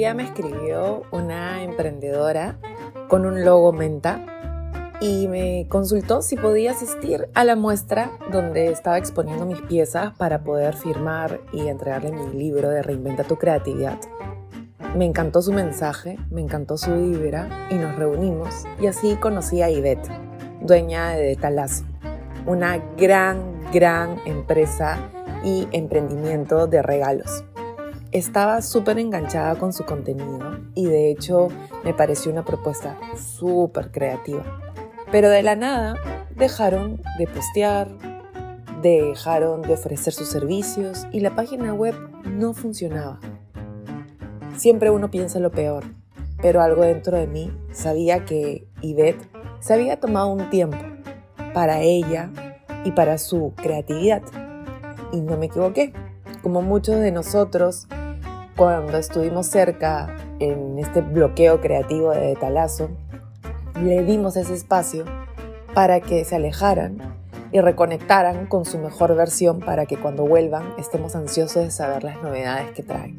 día me escribió una emprendedora con un logo menta y me consultó si podía asistir a la muestra donde estaba exponiendo mis piezas para poder firmar y entregarle mi libro de Reinventa tu creatividad. Me encantó su mensaje, me encantó su vibra y nos reunimos y así conocí a Ivette, dueña de Talazo, una gran, gran empresa y emprendimiento de regalos. Estaba súper enganchada con su contenido y de hecho me pareció una propuesta súper creativa. Pero de la nada dejaron de postear, dejaron de ofrecer sus servicios y la página web no funcionaba. Siempre uno piensa lo peor, pero algo dentro de mí sabía que Yvette se había tomado un tiempo para ella y para su creatividad. Y no me equivoqué. Como muchos de nosotros, cuando estuvimos cerca en este bloqueo creativo de Talazo, le dimos ese espacio para que se alejaran y reconectaran con su mejor versión para que cuando vuelvan estemos ansiosos de saber las novedades que traen.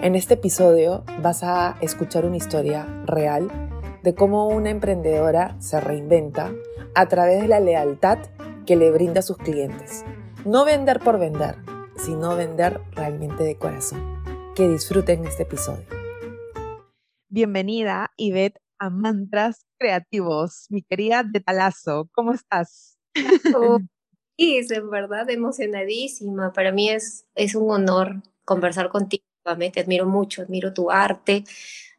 En este episodio vas a escuchar una historia real de cómo una emprendedora se reinventa a través de la lealtad que le brinda a sus clientes. No vender por vender, sino vender realmente de corazón. Que disfruten este episodio. Bienvenida, Ivette, a Mantras Creativos, mi querida de Talazo. ¿Cómo estás? Sí, es en verdad emocionadísima. Para mí es, es un honor conversar contigo. Te admiro mucho, admiro tu arte,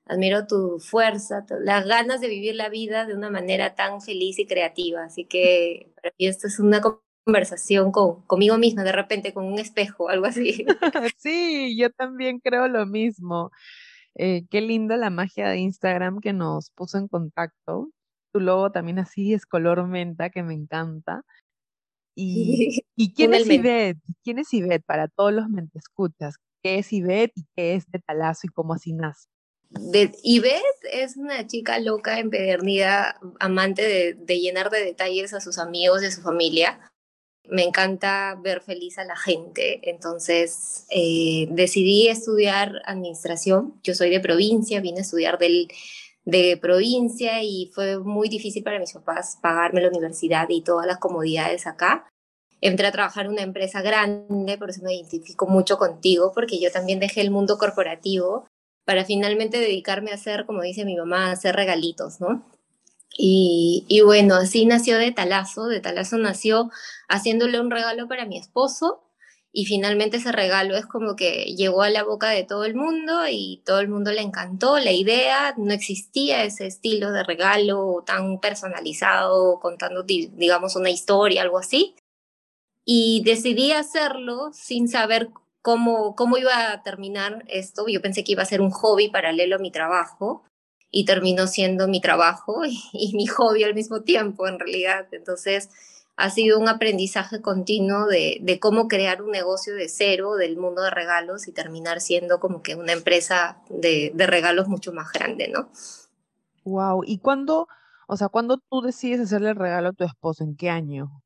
admiro tu fuerza, las ganas de vivir la vida de una manera tan feliz y creativa. Así que para mí esto es una conversación con, conmigo misma, de repente con un espejo, algo así. sí, yo también creo lo mismo. Eh, qué linda la magia de Instagram que nos puso en contacto. Tu logo también así es color menta, que me encanta. ¿Y, ¿y quién es Ivette? ¿Quién es Ivette para todos los escuchas? ¿Qué es Ivette y qué es de Talazo y cómo así nace? De, Ivette es una chica loca, empedernida, amante de, de, llenar de detalles a sus amigos y a su familia me encanta ver feliz a la gente, entonces eh, decidí estudiar administración. Yo soy de provincia, vine a estudiar del, de provincia y fue muy difícil para mis papás pagarme la universidad y todas las comodidades acá. Entré a trabajar en una empresa grande, por eso me identifico mucho contigo, porque yo también dejé el mundo corporativo para finalmente dedicarme a hacer, como dice mi mamá, hacer regalitos, ¿no? Y, bueno, así nació de Talazo. De Talazo nació haciéndole un regalo para mi esposo y finalmente ese regalo es como que llegó a la boca de todo el mundo y todo el mundo le encantó la idea. No existía ese estilo de regalo tan personalizado, contando, digamos, una historia, algo así. Y decidí hacerlo sin saber cómo, cómo iba a terminar esto. Yo pensé que iba a ser un hobby paralelo a mi trabajo y terminó siendo mi trabajo y, mi hobby al mismo tiempo, en realidad. Entonces, ha sido un aprendizaje continuo de, cómo crear un negocio de cero del mundo de regalos y terminar siendo como que una empresa de, regalos mucho más grande, ¿no? Wow, ¿y cuándo, o sea, cuándo tú decides hacerle el regalo a tu esposo? ¿En qué año?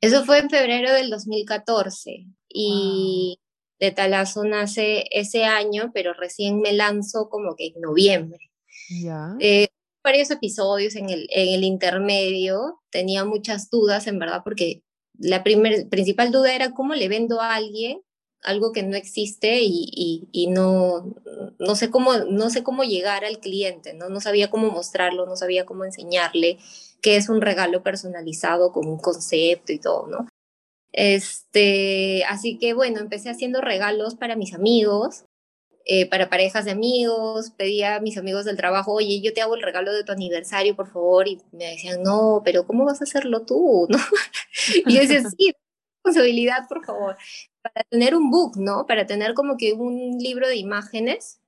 Eso fue en febrero del 2014 y de Talazo nace ese año, pero recién me lanzo como que en noviembre. Eh, varios episodios en el, en el intermedio, tenía muchas dudas, en verdad, porque la primer, principal duda era cómo le vendo a alguien algo que no existe y, y, no, no, sé cómo, no sé cómo llegar al cliente, ¿no? no sabía cómo mostrarlo, no sabía cómo enseñarle que es un regalo personalizado con un concepto y todo, ¿no? Este, así que bueno, empecé haciendo regalos para mis amigos, eh, para parejas de amigos, pedía a mis amigos del trabajo, oye, yo te hago el regalo de tu aniversario, por favor, y me decían, no, pero ¿cómo vas a hacerlo tú? ¿No? y yo decía, sí, responsabilidad, por favor, para tener un book, ¿no? Para tener como que un libro de imágenes.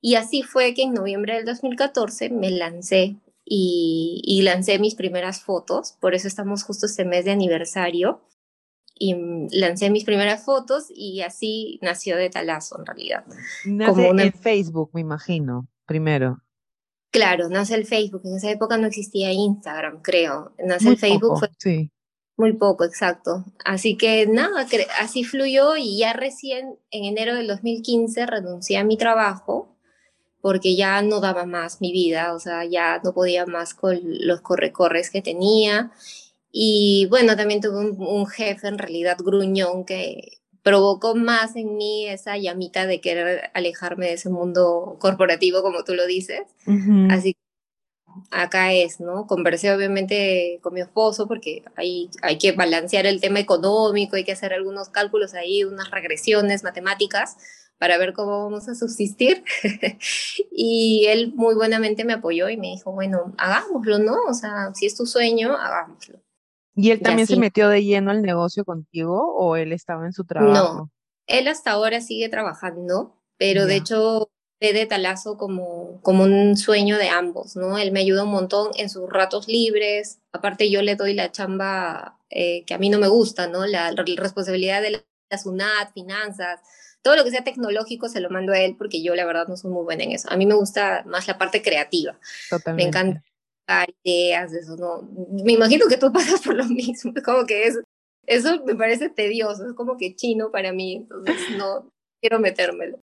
Y así fue que en noviembre del 2014 me lancé y, y lancé mis primeras fotos, por eso estamos justo este mes de aniversario y lancé mis primeras fotos y así nació de Talazo en realidad. Nace en Facebook, me imagino, primero. Claro, nace el Facebook. En esa época no existía Instagram, creo. Nace el Facebook. fue sí. Muy poco, exacto. Así que nada, así fluyó y ya recién en enero del 2015 renuncié a mi trabajo porque ya no daba más mi vida, o sea, ya no podía más con los correcorres que tenía. Y bueno, también tuve un, jefe en realidad gruñón que provocó más en mí esa llamita de querer alejarme de ese mundo corporativo, como tú lo dices. Así que acá es, ¿no? Conversé obviamente con mi esposo porque hay, hay que balancear el tema económico, hay que hacer algunos cálculos ahí, unas regresiones matemáticas para ver cómo vamos a subsistir. y él muy buenamente me apoyó y me dijo, bueno, hagámoslo, ¿no? O sea, si es tu sueño, hagámoslo. ¿Y él también se metió de lleno al negocio contigo o él estaba en su trabajo? No, él hasta ahora sigue trabajando, pero de hecho ve de talazo como, como un sueño de ambos, ¿no? Él me ayuda un montón en sus ratos libres, aparte yo le doy la chamba eh, que a mí no me gusta, ¿no? La, la responsabilidad de la SUNAT, finanzas, todo lo que sea tecnológico se lo mando a él porque yo la verdad no soy muy buena en eso. A mí me gusta más la parte creativa. Totalmente. Me encanta ideas, eso no. Me imagino que tú pasas por lo mismo, como que es, eso me parece tedioso, es como que chino para mí, entonces no quiero metérmelo.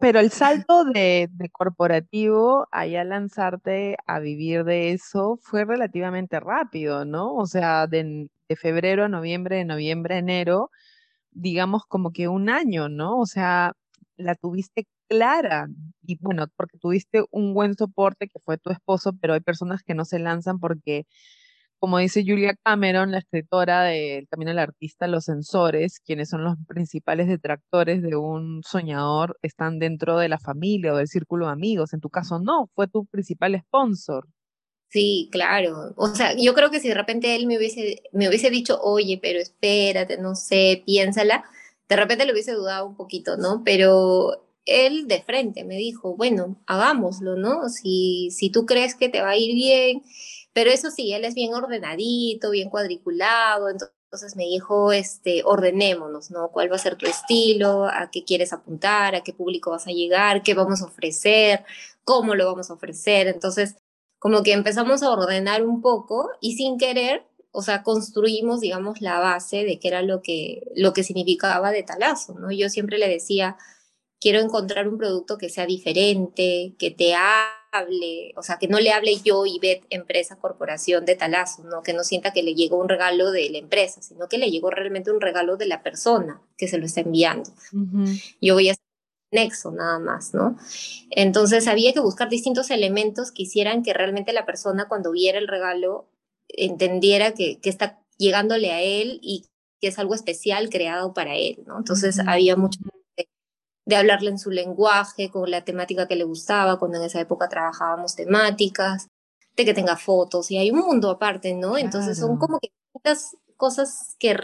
Pero el salto de, de corporativo allá lanzarte a vivir de eso fue relativamente rápido, ¿no? O sea, de, de febrero a noviembre, de noviembre a enero, digamos, como que un año, ¿no? O sea, la tuviste clara y bueno, porque tuviste un buen soporte que fue tu esposo, pero hay personas que no se lanzan porque, como dice Julia Cameron, la escritora de también el artista, los sensores, quienes son los principales detractores de un soñador, están dentro de la familia o del círculo de amigos. En tu caso, no, fue tu principal sponsor. Sí, claro. O sea, yo creo que si de repente él me hubiese, me hubiese dicho, oye, pero espérate, no sé, piénsala, de repente lo hubiese dudado un poquito, ¿no? Pero él de frente me dijo, bueno, hagámoslo, ¿no? Si, si tú crees que te va a ir bien, pero eso sí, él es bien ordenadito, bien cuadriculado, entonces me dijo, este, ordenémonos, ¿no? ¿Cuál va a ser tu estilo? ¿A qué quieres apuntar? ¿A qué público vas a llegar? ¿Qué vamos a ofrecer? ¿Cómo lo vamos a ofrecer? Entonces, como que empezamos a ordenar un poco y sin querer, o sea, construimos, digamos, la base de qué era lo que, lo que significaba de talazo, ¿no? Yo siempre le decía, quiero encontrar un producto que sea diferente, que te hable, o sea, que no le hable yo y Beth, empresa, corporación de talazo, ¿no? Que no sienta que le llegó un regalo de la empresa, sino que le llegó realmente un regalo de la persona que se lo está enviando. Yo voy a nexo nada más, ¿no? Entonces había que buscar distintos elementos que hicieran que realmente la persona cuando viera el regalo entendiera que, que está llegándole a él y que es algo especial creado para él, ¿no? Entonces había mucho de, hablarle en su lenguaje, con la temática que le gustaba, cuando en esa época trabajábamos temáticas, de que tenga fotos, y hay un mundo aparte, ¿no? Entonces son como que muchas cosas que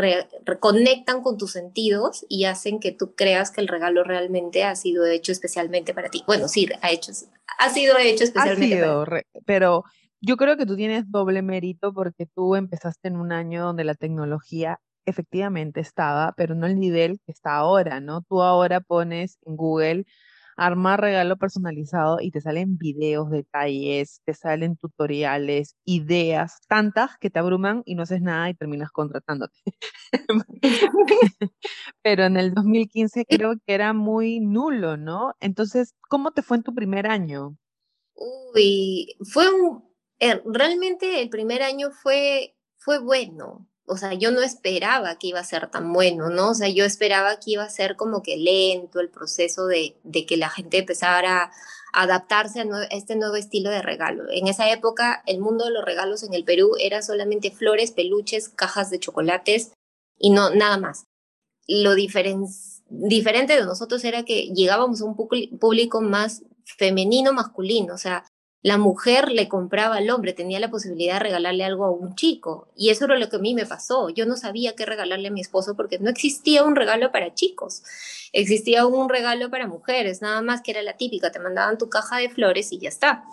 reconectan con tus sentidos y hacen que tú creas que el regalo realmente ha sido hecho especialmente para ti. Bueno, sí, ha, hecho, ha sido hecho especialmente para ti. Pero yo creo que tú tienes doble mérito porque tú empezaste en un año donde la tecnología efectivamente estaba, pero no el nivel que está ahora, ¿no? Tú ahora pones en Google armar regalo personalizado y te salen videos, detalles, te salen tutoriales, ideas, tantas que te abruman y no haces nada y terminas contratándote. Pero en el 2015 creo que era muy nulo, ¿no? Entonces, ¿cómo te fue en tu primer año? Uy, fue un, eh, realmente el primer año fue, fue bueno o sea, yo no esperaba que iba a ser tan bueno, ¿no? O sea, yo esperaba que iba a ser como que lento el proceso de, de que la gente empezara a adaptarse a, este nuevo estilo de regalo. En esa época, el mundo de los regalos en el Perú era solamente flores, peluches, cajas de chocolates y no nada más. Lo diferente de nosotros era que llegábamos a un público más femenino, masculino, o sea, la mujer le compraba al hombre, tenía la posibilidad de regalarle algo a un chico. Y eso era lo que a mí me pasó. Yo no sabía qué regalarle a mi esposo porque no existía un regalo para chicos. Existía un regalo para mujeres, nada más que era la típica, te mandaban tu caja de flores y ya está.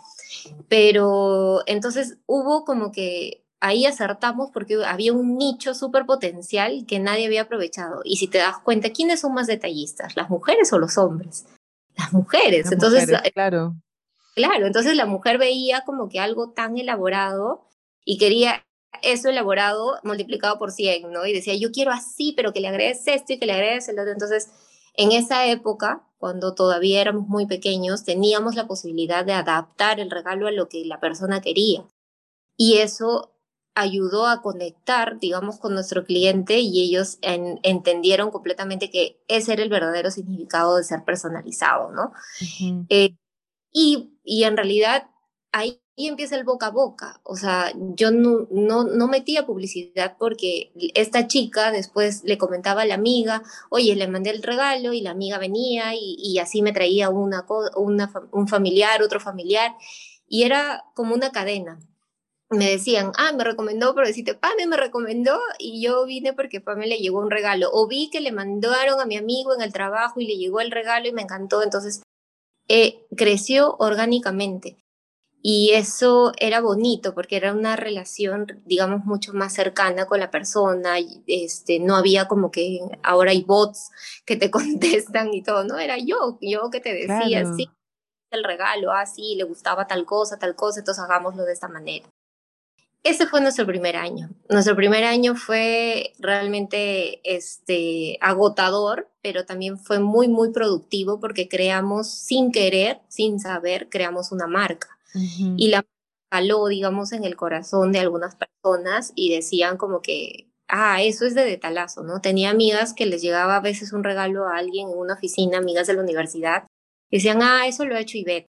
Pero entonces hubo como que ahí acertamos porque había un nicho súper potencial que nadie había aprovechado. Y si te das cuenta, ¿quiénes son más detallistas? ¿Las mujeres o los hombres? Las mujeres. entonces, claro Claro, entonces la mujer veía como que algo tan elaborado y quería eso elaborado multiplicado por 100, ¿no? Y decía, yo quiero así, pero que le agregues esto y que le agregues el otro. Entonces, En esa época, cuando todavía éramos muy pequeños, teníamos la posibilidad de adaptar el regalo a lo que la persona quería. Y eso ayudó a conectar, digamos, con nuestro cliente y ellos entendieron completamente que ese era el verdadero significado de ser personalizado, ¿no? Eh, y, y, en realidad ahí empieza el boca a boca. O sea, yo no, no, no metía publicidad porque esta chica después le comentaba a la amiga, oye, le mandé el regalo y la amiga venía y, y así me traía una, una, un familiar, otro familiar. Y era como una cadena me decían, ah, me recomendó, pero deciste, Pame me recomendó y yo vine porque Pame le llegó un regalo. O vi que le mandaron a mi amigo en el trabajo y le llegó el regalo y me encantó. Entonces, eh, creció orgánicamente. Y eso era bonito porque era una relación, digamos, mucho más cercana con la persona. Este, no había como que ahora hay bots que te contestan y todo, ¿no? Era yo, yo que te decía, sí, el regalo, ah, sí, le gustaba tal cosa, tal cosa, entonces hagámoslo de esta manera. Ese fue nuestro primer año. Nuestro primer año fue realmente este, agotador, pero también fue muy, muy productivo porque creamos sin querer, sin saber, creamos una marca. Y la caló, digamos, en el corazón de algunas personas y decían como que, ah, eso es de detalazo, ¿no? Tenía amigas que les llegaba a veces un regalo a alguien en una oficina, amigas de la universidad, y decían, ah, eso lo ha hecho Ivette,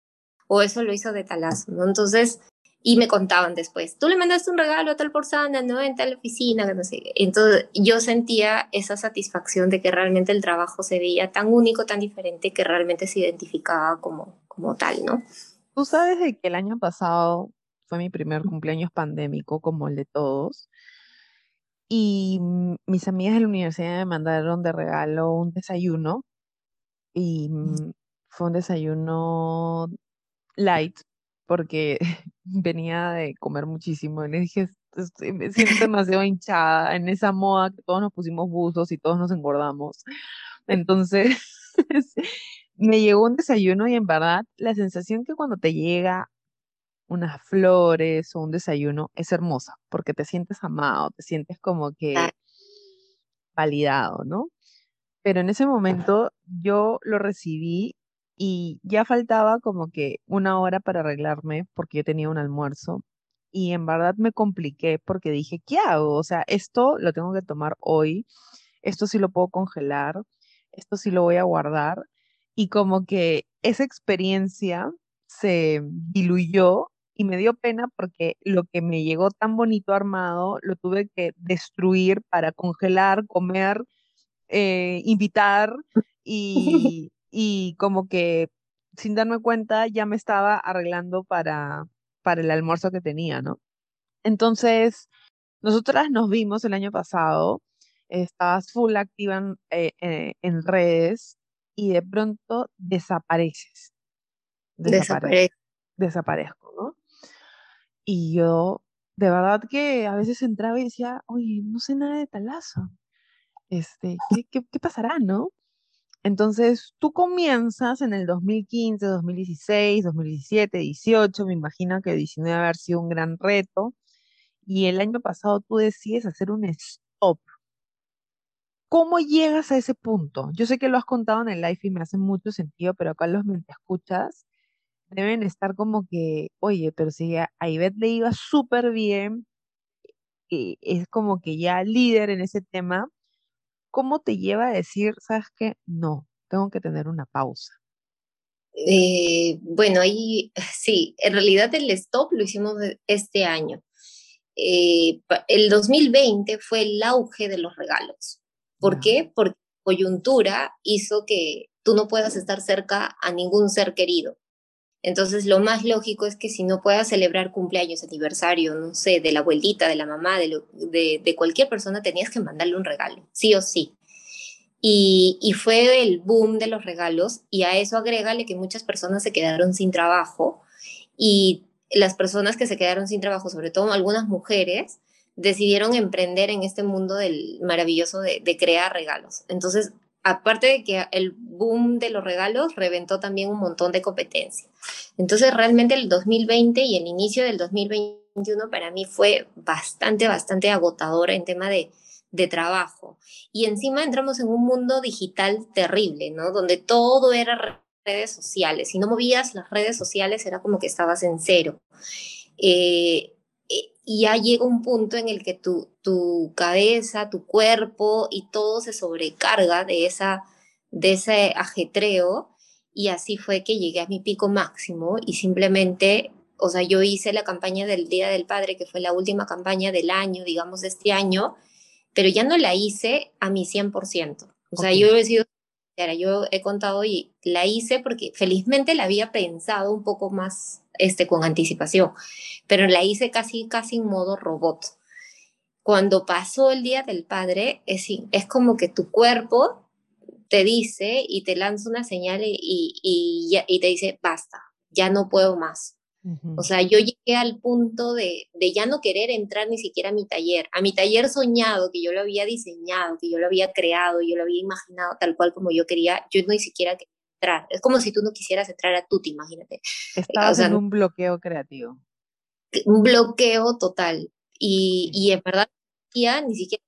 o eso lo hizo de talazo, ¿no? Entonces, y me contaban después, tú le mandaste un regalo a tal persona, ¿no? En tal oficina, no sé. Entonces yo sentía esa satisfacción de que realmente el trabajo se veía tan único, tan diferente, que realmente se identificaba como, como tal, ¿no? Tú sabes que el año pasado fue mi primer cumpleaños pandémico, como el de todos, y mis amigas de la universidad me mandaron de regalo un desayuno, y fue un desayuno light, porque venía de comer muchísimo y le dije, me siento demasiado hinchada en esa moda que todos nos pusimos buzos y todos nos engordamos. Entonces, me llegó un desayuno y en verdad la sensación que cuando te llega unas flores o un desayuno es hermosa, porque te sientes amado, te sientes como que validado, ¿no? Pero en ese momento yo lo recibí y ya faltaba como que una hora para arreglarme porque yo tenía un almuerzo y en verdad me compliqué porque dije, ¿qué hago? O sea, esto lo tengo que tomar hoy, esto sí lo puedo congelar, esto sí lo voy a guardar y como que esa experiencia se diluyó y me dio pena porque lo que me llegó tan bonito armado lo tuve que destruir para congelar, comer, eh, invitar y, y como que sin darme cuenta ya me estaba arreglando para, para el almuerzo que tenía, ¿no? Entonces, nosotras nos vimos el año pasado, estabas full activa en, eh, eh, en redes y de pronto desapareces. Desaparezco. Desaparezco, ¿no? Y yo, de verdad que a veces entraba y decía, oye, no sé nada de talazo. Este, ¿qué, qué, qué pasará, no? Entonces, tú comienzas en el 2015, 2016, 2017, 18, me imagino que 19 haber sido un gran reto, y el año pasado tú decides hacer un stop. ¿Cómo llegas a ese punto? Yo sé que lo has contado en el live y me hace mucho sentido, pero acá los me escuchas deben estar como que, oye, pero si a Ivette le iba súper bien, es como que ya líder en ese tema, ¿cómo te lleva a decir, sabes qué? No, tengo que tener una pausa? Eh, bueno, ahí sí, en realidad el stop lo hicimos este año. Eh, el 2020 fue el auge de los regalos. ¿Por qué? Porque coyuntura hizo que tú no puedas estar cerca a ningún ser querido. Entonces, lo más lógico es que si no puedas celebrar cumpleaños, aniversario, no sé, de la abuelita, de la mamá, de, de, cualquier persona, tenías que mandarle un regalo, sí o sí. Y, y, fue el boom de los regalos y a eso agrégale que muchas personas se quedaron sin trabajo y las personas que se quedaron sin trabajo, sobre todo algunas mujeres, decidieron emprender en este mundo del maravilloso de, de crear regalos. Entonces, aparte de que el boom de los regalos reventó también un montón de competencia. Entonces, realmente el 2020 y el inicio del 2021 para mí fue bastante, bastante agotador en tema de, de trabajo. Y encima entramos en un mundo digital terrible, ¿no? Donde todo era redes sociales. Si no movías las redes sociales era como que estabas en cero. Eh, y ya llega un punto en el que tu, tu cabeza, tu cuerpo y todo se sobrecarga de, esa, de ese ajetreo. Y así fue que llegué a mi pico máximo y simplemente, o sea, yo hice la campaña del Día del Padre, que fue la última campaña del año, digamos, de este año, pero ya no la hice a mi 100%. O sea, yo he sido yo he contado y la hice porque felizmente la había pensado un poco más este, con anticipación, pero la hice casi, casi en modo robot. Cuando pasó el Día del Padre, es, es como que tu cuerpo te dice y te lanza una señal y, y, y te dice, basta, ya no puedo más. O sea, yo llegué al punto de, de, ya no querer entrar ni siquiera a mi taller, a mi taller soñado, que yo lo había diseñado, que yo lo había creado, yo lo había imaginado tal cual como yo quería, yo ni siquiera entrar. Es como si tú no quisieras entrar a Tuti, imagínate. Estabas en un bloqueo creativo. Un bloqueo total. Y, y en verdad, ya ni siquiera,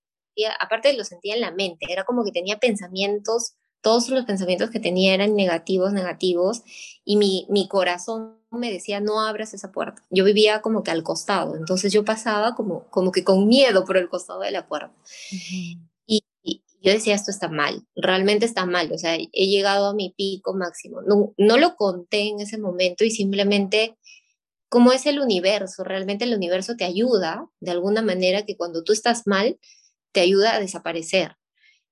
aparte lo sentía en la mente, era como que tenía pensamientos todos los pensamientos que tenía eran negativos, negativos, y mi, mi corazón me decía, no abras esa puerta. Yo vivía como que al costado, entonces yo pasaba como, como que con miedo por el costado de la puerta. y, yo decía, esto está mal, realmente está mal, o sea, he llegado a mi pico máximo. No, lo conté en ese momento y simplemente, como es el universo, realmente el universo te ayuda de alguna manera que cuando tú estás mal, te ayuda a desaparecer.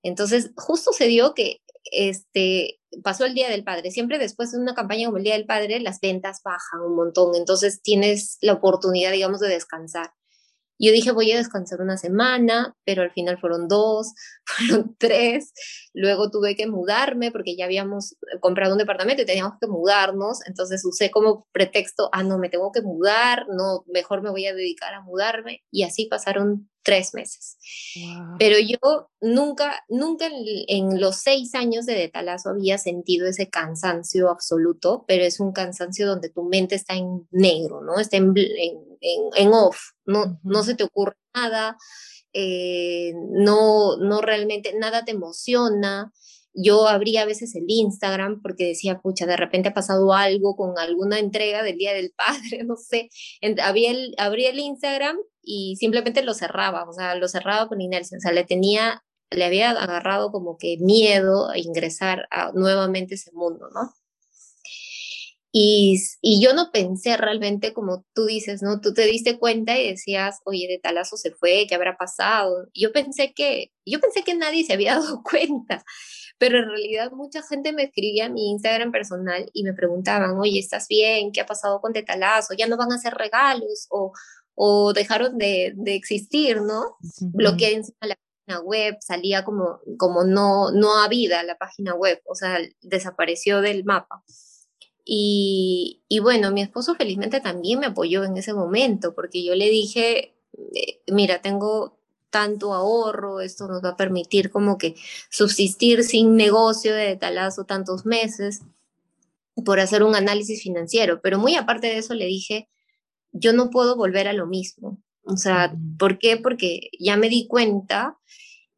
Entonces, justo se dio que este, pasó el Día del Padre. Siempre después de una campaña como el Día del Padre, las ventas bajan un montón, entonces tienes la oportunidad, digamos, de descansar. Yo dije, voy a descansar una semana, pero al final fueron dos, fueron tres. Luego tuve que mudarme porque ya habíamos comprado un departamento y teníamos que mudarnos. Entonces usé como pretexto, ah, no, me tengo que mudar, no, mejor me voy a dedicar a mudarme. Y así pasaron tres meses. Pero yo nunca, nunca en, los seis años de Detalazo había sentido ese cansancio absoluto, pero es un cansancio donde tu mente está en negro, ¿no? Está en, en, off, no, no se te ocurre nada, eh, no, no realmente nada te emociona yo abría a veces el Instagram porque decía, pucha, de repente ha pasado algo con alguna entrega del Día del Padre, no sé. Abría el, abría el Instagram y simplemente lo cerraba, o sea, lo cerraba con inercia, o sea, le tenía, le había agarrado como que miedo a ingresar a, nuevamente ese mundo, ¿no? Y, y, yo no pensé realmente como tú dices, ¿no? Tú te diste cuenta y decías, oye, de talazo se fue, ¿qué habrá pasado? Yo pensé que, yo pensé que nadie se había dado cuenta pero en realidad mucha gente me escribía a mi Instagram personal y me preguntaban, oye, ¿estás bien? ¿Qué ha pasado con Tetalazo? ¿Ya no van a hacer regalos? ¿O, o dejaron de, de existir, no? Bloqueé encima la página web, salía como, como no, no a vida la página web, o sea, desapareció del mapa. Y, y, bueno, mi esposo felizmente también me apoyó en ese momento, porque yo le dije, eh, mira, tengo tanto ahorro, esto nos va a permitir como que subsistir sin negocio de talazo tantos meses por hacer un análisis financiero. Pero muy aparte de eso le dije, yo no puedo volver a lo mismo. O sea, ¿por qué? Porque ya me di cuenta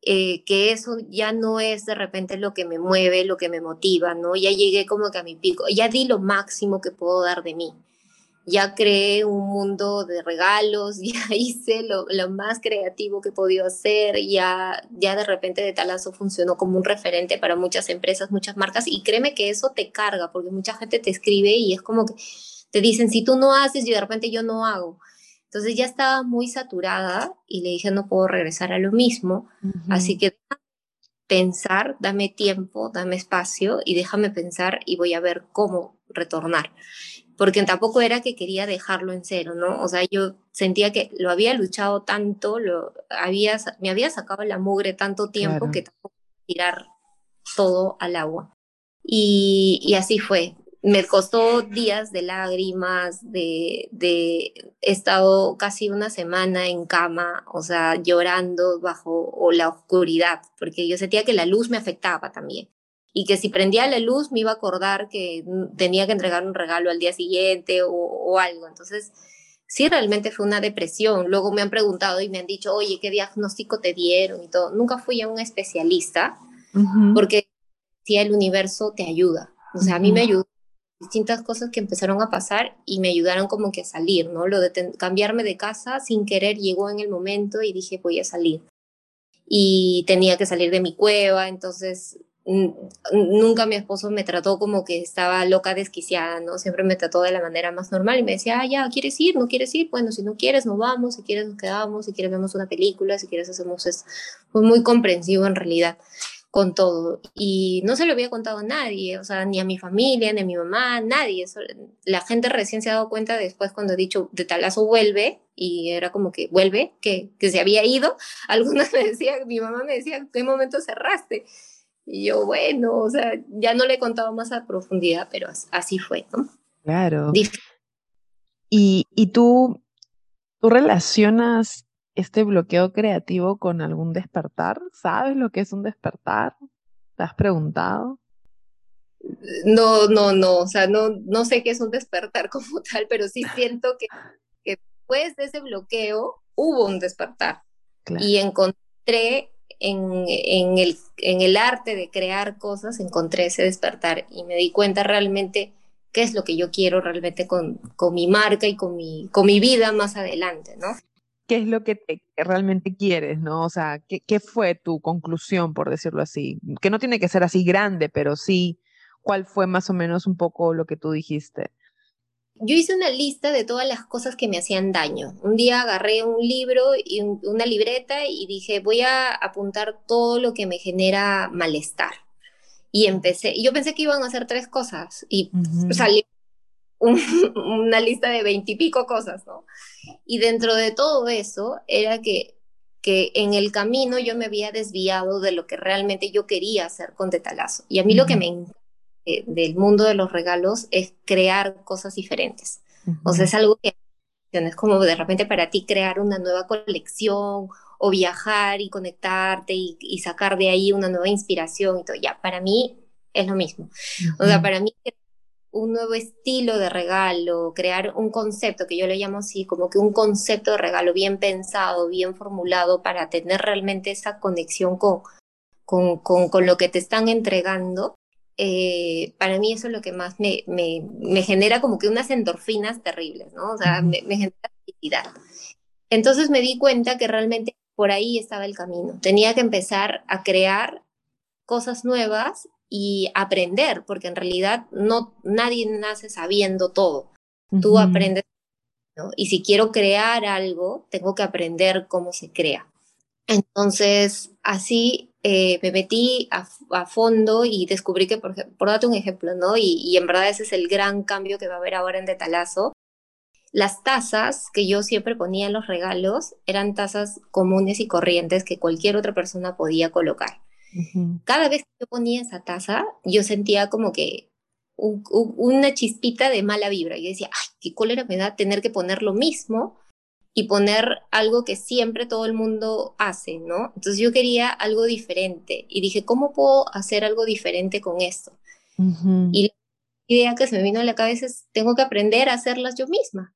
eh, que eso ya no es de repente lo que me mueve, lo que me motiva, ¿no? Ya llegué como que a mi pico, ya di lo máximo que puedo dar de mí ya creé un mundo de regalos, ya hice lo, lo, más creativo que he podido hacer, ya, ya de repente de talazo funcionó como un referente para muchas empresas, muchas marcas, y créeme que eso te carga, porque mucha gente te escribe y es como que te dicen, si tú no haces y de repente yo no hago. Entonces ya estaba muy saturada y le dije, no puedo regresar a lo mismo, así que pensar, dame tiempo, dame espacio y déjame pensar y voy a ver cómo retornar porque tampoco era que quería dejarlo en cero, ¿no? O sea, yo sentía que lo había luchado tanto, lo había, me había sacado la mugre tanto tiempo que tampoco tirar todo al agua. Y, y, así fue. Me costó días de lágrimas, de, de, he estado casi una semana en cama, o sea, llorando bajo o la oscuridad, porque yo sentía que la luz me afectaba también y que si prendía la luz me iba a acordar que tenía que entregar un regalo al día siguiente o, algo. Entonces sí realmente fue una depresión. Luego me han preguntado y me han dicho, oye, ¿qué diagnóstico te dieron? Y todo. Nunca fui a un especialista porque si el universo te ayuda. O sea, a mí me ayudó distintas cosas que empezaron a pasar y me ayudaron como que a salir, ¿no? Lo de cambiarme de casa sin querer llegó en el momento y dije, voy a salir. Y tenía que salir de mi cueva, entonces nunca mi esposo me trató como que estaba loca, desquiciada, ¿no? Siempre me trató de la manera más normal y me decía, ah, ya, ¿quieres ir? ¿No quieres ir? Bueno, si no quieres, nos vamos, si quieres, nos quedamos, si quieres, vemos una película, si quieres, hacemos eso. Fue muy comprensivo en realidad con todo. Y no se lo había contado a nadie, o sea, ni a mi familia, ni a mi mamá, nadie. la gente recién se ha dado cuenta después cuando he dicho de talazo vuelve, y era como que vuelve, que, que se había ido. Algunas me decían, mi mamá me decía, ¿qué momento cerraste? Y yo, bueno, o sea, ya no le he contado más a profundidad, pero así fue, ¿no? Claro. y, y tú, tú relacionas este bloqueo creativo con algún despertar? ¿Sabes lo que es un despertar? ¿Te has preguntado? No, no, no, o sea, no, no sé qué es un despertar como tal, pero sí siento que, que después de ese bloqueo hubo un despertar y encontré en, en, el, en el arte de crear cosas, encontré ese despertar y me di cuenta realmente qué es lo que yo quiero realmente con, con mi marca y con mi, con mi vida más adelante, ¿no? Qué es lo que, realmente quieres, ¿no? O sea, ¿qué, ¿qué, fue tu conclusión, por decirlo así? Que no tiene que ser así grande, pero sí, ¿cuál fue más o menos un poco lo que tú dijiste? Yo hice una lista de todas las cosas que me hacían daño. Un día agarré un libro y una libreta y dije, voy a apuntar todo lo que me genera malestar. Y empecé, y yo pensé que iban a hacer tres cosas y salió una lista de veintipico cosas, ¿no? Y dentro de todo eso era que, que en el camino yo me había desviado de lo que realmente yo quería hacer con Detalazo. Y a mí lo que me encanta del mundo de los regalos es crear cosas diferentes. O sea, es algo que es como de repente para ti crear una nueva colección o viajar y conectarte y, y sacar de ahí una nueva inspiración y todo. Ya, para mí es lo mismo. O sea, para mí un nuevo estilo de regalo, crear un concepto, que yo le llamo así, como que un concepto de regalo bien pensado, bien formulado para tener realmente esa conexión con, con, con, lo que te están entregando, eh, para mí eso es lo que más me, me, me, genera como que unas endorfinas terribles, ¿no? O sea, me, me genera felicidad. Entonces me di cuenta que realmente por ahí estaba el camino. Tenía que empezar a crear cosas nuevas y aprender, porque en realidad no, nadie nace sabiendo todo. Tú aprendes, ¿no? Y si quiero crear algo, tengo que aprender cómo se crea. Entonces, así eh, me metí a, fondo y descubrí que, por, por darte un ejemplo, ¿no? Y, y, en verdad ese es el gran cambio que va a haber ahora en Detalazo. Las tazas que yo siempre ponía en los regalos eran tazas comunes y corrientes que cualquier otra persona podía colocar. Cada vez que yo ponía esa taza, yo sentía como que una chispita de mala vibra. Y decía, ay, qué cólera me da tener que poner lo mismo y poner algo que siempre todo el mundo hace, ¿no? Entonces yo quería algo diferente y dije, ¿cómo puedo hacer algo diferente con esto? Y la idea que se me vino a la cabeza es, tengo que aprender a hacerlas yo misma.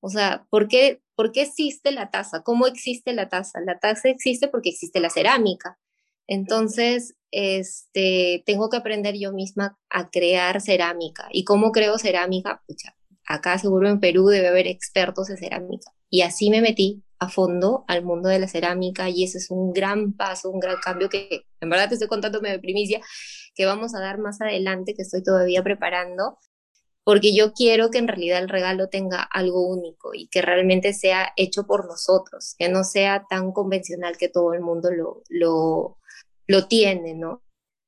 O sea, ¿por qué, ¿por qué existe la taza? ¿Cómo existe la taza? La taza existe porque existe la cerámica. Entonces, este, tengo que aprender yo misma a crear cerámica. ¿Y cómo creo cerámica? Pucha, acá seguro en Perú debe haber expertos en cerámica. Y así me metí a fondo al mundo de la cerámica y ese es un gran paso, un gran cambio que en verdad te estoy contándome de primicia, que vamos a dar más adelante, que estoy todavía preparando, porque yo quiero que en realidad el regalo tenga algo único y que realmente sea hecho por nosotros, que no sea tan convencional que todo el mundo lo, lo, lo tiene, ¿no?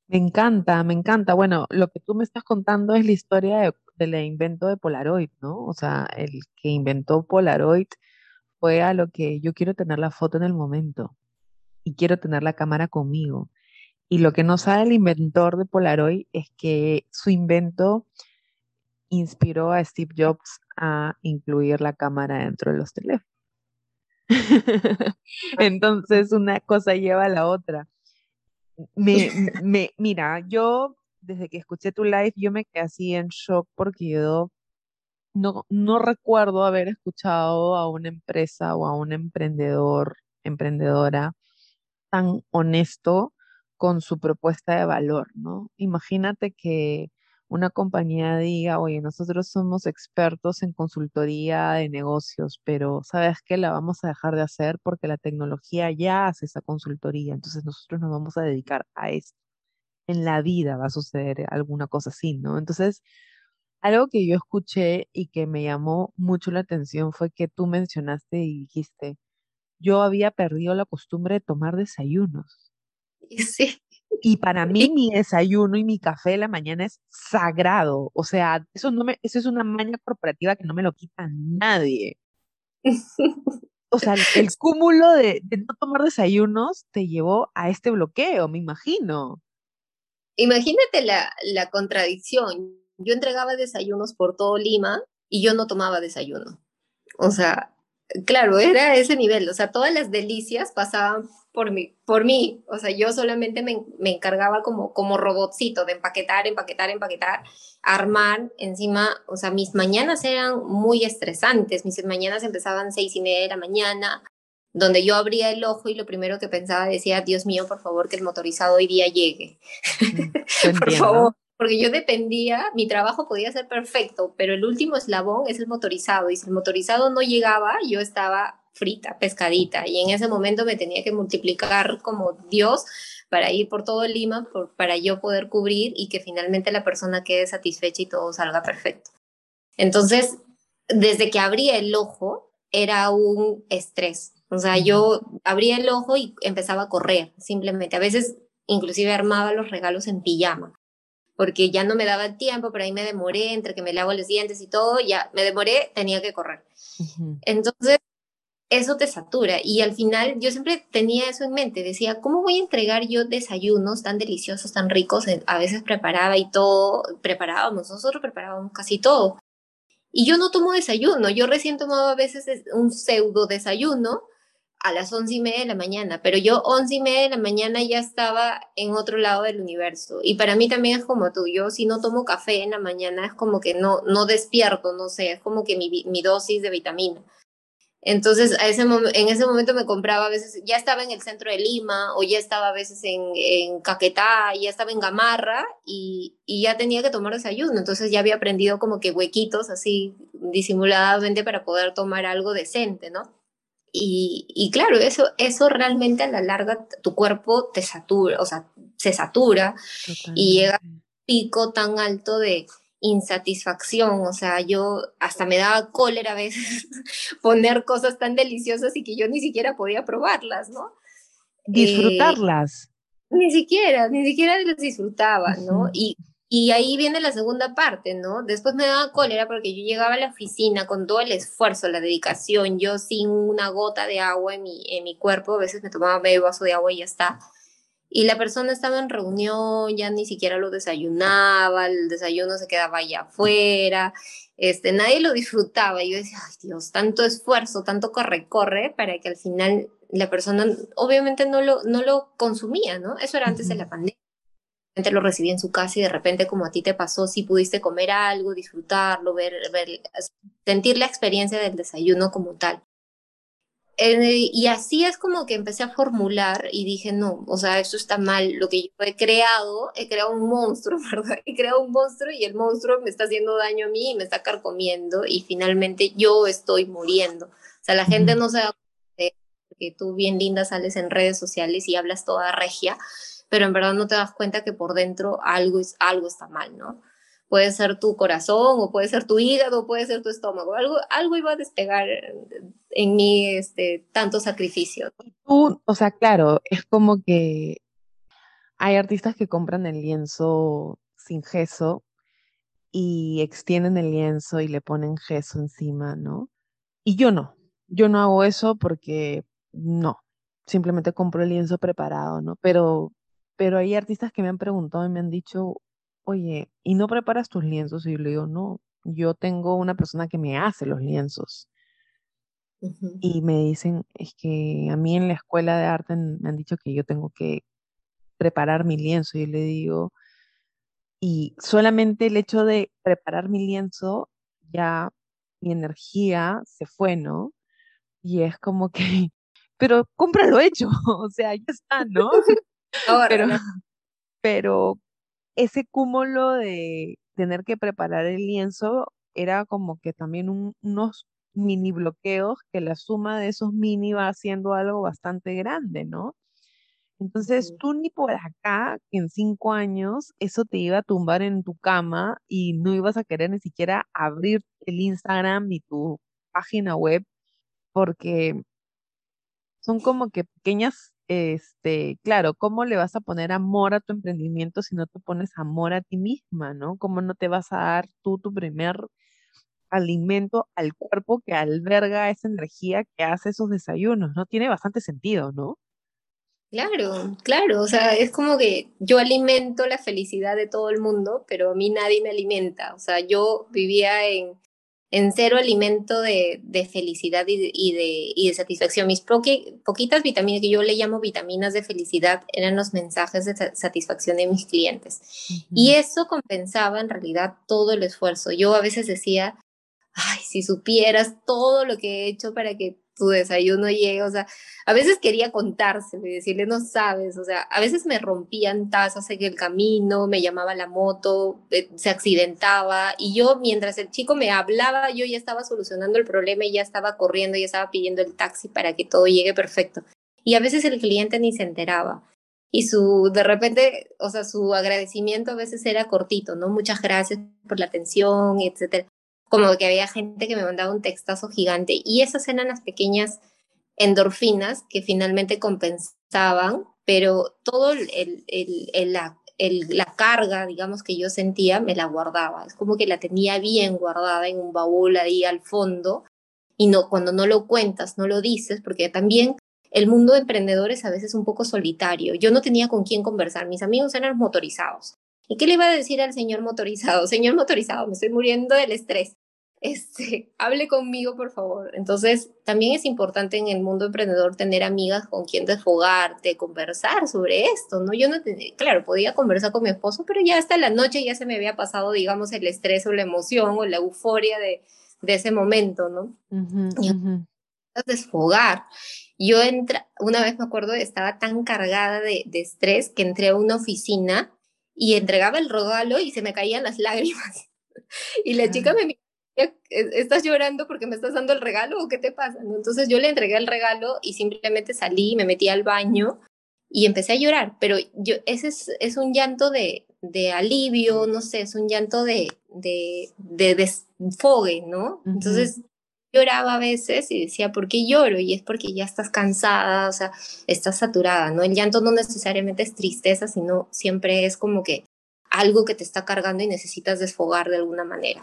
Me encanta, me encanta. Bueno, lo que tú me estás contando es la historia del invento de Polaroid, ¿no? O sea, el que inventó Polaroid fue a lo que yo quiero tener la foto en el momento y quiero tener la cámara conmigo. Y lo que no sabe el inventor de Polaroid es que su invento inspiró a Steve Jobs a incluir la cámara dentro de los teléfonos. Entonces una cosa lleva a la otra. Me, me, mira, yo desde que escuché tu live, yo me quedé así en shock porque yo no, no recuerdo haber escuchado a una empresa o a un emprendedor, emprendedora tan honesto con su propuesta de valor, ¿no? Imagínate que una compañía diga, oye, nosotros somos expertos en consultoría de negocios, pero ¿sabes qué? La vamos a dejar de hacer porque la tecnología ya hace esa consultoría, entonces nosotros nos vamos a dedicar a esto. En la vida va a suceder alguna cosa así, ¿no? Entonces, algo que yo escuché y que me llamó mucho la atención fue que tú mencionaste y dijiste, yo había perdido la costumbre de tomar desayunos. Sí. Y para mí mi desayuno y mi café de la mañana es sagrado. O sea, eso, no me, eso es una maña corporativa que no me lo quita nadie. O sea, el, cúmulo de, de, no tomar desayunos te llevó a este bloqueo, me imagino. Imagínate la, la contradicción. Yo entregaba desayunos por todo Lima y yo no tomaba desayuno. O sea, claro, era ese nivel. O sea, todas las delicias pasaban por mí, por mí. O sea, yo solamente me, me, encargaba como, como robotcito de empaquetar, empaquetar, empaquetar, armar. Encima, o sea, mis mañanas eran muy estresantes. Mis mañanas empezaban seis y media de la mañana, donde yo abría el ojo y lo primero que pensaba decía, Dios mío, por favor, que el motorizado hoy día llegue. por favor. Porque yo dependía, mi trabajo podía ser perfecto, pero el último eslabón es el motorizado. Y si el motorizado no llegaba, yo estaba frita, pescadita. Y en ese momento me tenía que multiplicar como Dios para ir por todo Lima, por, para yo poder cubrir y que finalmente la persona quede satisfecha y todo salga perfecto. Entonces, desde que abría el ojo, era un estrés. O sea, yo abría el ojo y empezaba a correr, simplemente. A veces inclusive armaba los regalos en pijama, porque ya no me daba el tiempo, pero ahí me demoré, entre que me lavo los dientes y todo, ya me demoré, tenía que correr. Entonces, eso te satura. Y al final yo siempre tenía eso en mente, decía, ¿cómo voy a entregar yo desayunos tan deliciosos, tan ricos? A veces preparaba y todo, preparábamos, nosotros preparábamos casi todo. Y yo no tomo desayuno, yo recién tomaba a veces un pseudo desayuno a las once y media de la mañana, pero yo once y media de la mañana ya estaba en otro lado del universo. Y para mí también es como tú, yo si no tomo café en la mañana es como que no, no despierto, no sé, es como que mi, mi dosis de vitamina. Entonces, a ese en ese momento me compraba a veces, ya estaba en el centro de Lima o ya estaba a veces en, en Caquetá, ya estaba en Gamarra y, y, ya tenía que tomar desayuno. Entonces ya había aprendido como que huequitos así disimuladamente para poder tomar algo decente, ¿no? Y, y claro, eso, eso realmente a la larga tu cuerpo te satura, o sea, se satura y llega a un pico tan alto de, insatisfacción, o sea, yo hasta me daba cólera a veces poner cosas tan deliciosas y que yo ni siquiera podía probarlas, ¿no? Disfrutarlas. Eh, ni siquiera, ni siquiera las disfrutaba, ¿no? y, y ahí viene la segunda parte, ¿no? Después me daba cólera porque yo llegaba a la oficina con todo el esfuerzo, la dedicación, yo sin una gota de agua en mi, en mi cuerpo, a veces me tomaba medio vaso de agua y ya está y la persona estaba en reunión, ya ni siquiera lo desayunaba, el desayuno se quedaba allá afuera, este, nadie lo disfrutaba. Y yo decía, ay Dios, tanto esfuerzo, tanto corre-corre para que al final la persona obviamente no lo, no lo consumía, ¿no? Eso era antes de la pandemia. Lo recibía en su casa y de repente, como a ti te pasó, si pudiste comer algo, disfrutarlo, ver, ver, sentir la experiencia del desayuno como tal. Eh, y así es como que empecé a formular y dije, no, o sea, eso está mal, lo que yo he creado, he creado un monstruo, ¿verdad? He creado un monstruo y el monstruo me está haciendo daño a mí y me está carcomiendo y finalmente yo estoy muriendo. O sea, la gente no se da cuenta que tú bien linda sales en redes sociales y hablas toda regia, pero en verdad no te das cuenta que por dentro algo, es, algo está mal, ¿no? puede ser tu corazón o puede ser tu hígado puede ser tu estómago. Algo, algo iba a despegar en mí este, tanto sacrificio. Tú, o sea, claro, es como que hay artistas que compran el lienzo sin gesso y extienden el lienzo y le ponen gesso encima, ¿no? Y yo no, yo no hago eso porque no, simplemente compro el lienzo preparado, ¿no? Pero, pero hay artistas que me han preguntado y me han dicho, oye, ¿y no preparas tus lienzos? Y yo le digo, no, yo tengo una persona que me hace los lienzos. Y me dicen, es que a mí en la escuela de arte me han dicho que yo tengo que preparar mi lienzo. Y le digo, y solamente el hecho de preparar mi lienzo ya mi energía se fue, ¿no? Y es como que, pero cómpralo hecho, o sea, ya está, ¿no? pero, pero ese cúmulo de tener que preparar el lienzo era como que también unos mini bloqueos que la suma de esos mini va haciendo algo bastante grande, ¿no? Entonces, tú ni por acá, en cinco años, eso te iba a tumbar en tu cama y no ibas a querer ni siquiera abrir el Instagram ni tu página web, porque son como que pequeñas, este, claro, ¿cómo le vas a poner amor a tu emprendimiento si no te pones amor a ti misma, ¿no? ¿Cómo no te vas a dar tú tu primer alimento al cuerpo que alberga esa energía que hace esos desayunos, ¿no? Tiene bastante sentido, ¿no? Claro, claro, o sea, es como que yo alimento la felicidad de todo el mundo, pero a mí nadie me alimenta, o sea, yo vivía en, en cero alimento de, felicidad y de, y de, satisfacción. Mis poquitas vitaminas, que yo le llamo vitaminas de felicidad, eran los mensajes de satisfacción de mis clientes. Y eso compensaba en realidad todo el esfuerzo. Yo a veces decía, ay, si supieras todo lo que he hecho para que tu desayuno llegue, o sea, a veces quería contárselo y decirle, no sabes, o sea, a veces me rompían tazas en el camino, me llamaba la moto, eh, se accidentaba y yo mientras el chico me hablaba, yo ya estaba solucionando el problema y ya estaba corriendo, ya estaba pidiendo el taxi para que todo llegue perfecto. Y a veces el cliente ni se enteraba. Y su, de repente, o sea, su agradecimiento a veces era cortito, ¿no? Muchas gracias por la atención, etcétera como que había gente que me mandaba un textazo gigante y esas eran las pequeñas endorfinas que finalmente compensaban, pero todo el, el, la, la carga, digamos, que yo sentía, me la guardaba. Es como que la tenía bien guardada en un baúl ahí al fondo y no, cuando no lo cuentas, no lo dices, porque también el mundo de emprendedores es a veces un poco solitario. Yo no tenía con quién conversar, mis amigos eran motorizados. ¿Y qué le iba a decir al señor motorizado? Señor motorizado, me estoy muriendo del estrés este, hable conmigo, por favor. Entonces, también es importante en el mundo emprendedor tener amigas con quien desfogarte, conversar sobre esto, ¿no? Yo no tenía, claro, podía conversar con mi esposo, pero ya hasta la noche ya se me había pasado, digamos, el estrés o la emoción o la euforia de, de ese momento, ¿no? Desfogar. Yo entra, una vez me acuerdo, estaba tan cargada de, de estrés que entré a una oficina y entregaba el regalo y se me caían las lágrimas. Y la chica me ¿estás llorando porque me estás dando el regalo o qué te pasa? Entonces yo le entregué el regalo y simplemente salí, me metí al baño y empecé a llorar, pero yo, ese es, es un llanto de, de, alivio, no sé, es un llanto de, de, de desfogue, ¿no? Entonces lloraba a veces y decía, ¿por qué lloro? Y es porque ya estás cansada, o sea, estás saturada, ¿no? El llanto no necesariamente es tristeza, sino siempre es como que algo que te está cargando y necesitas desfogar de alguna manera.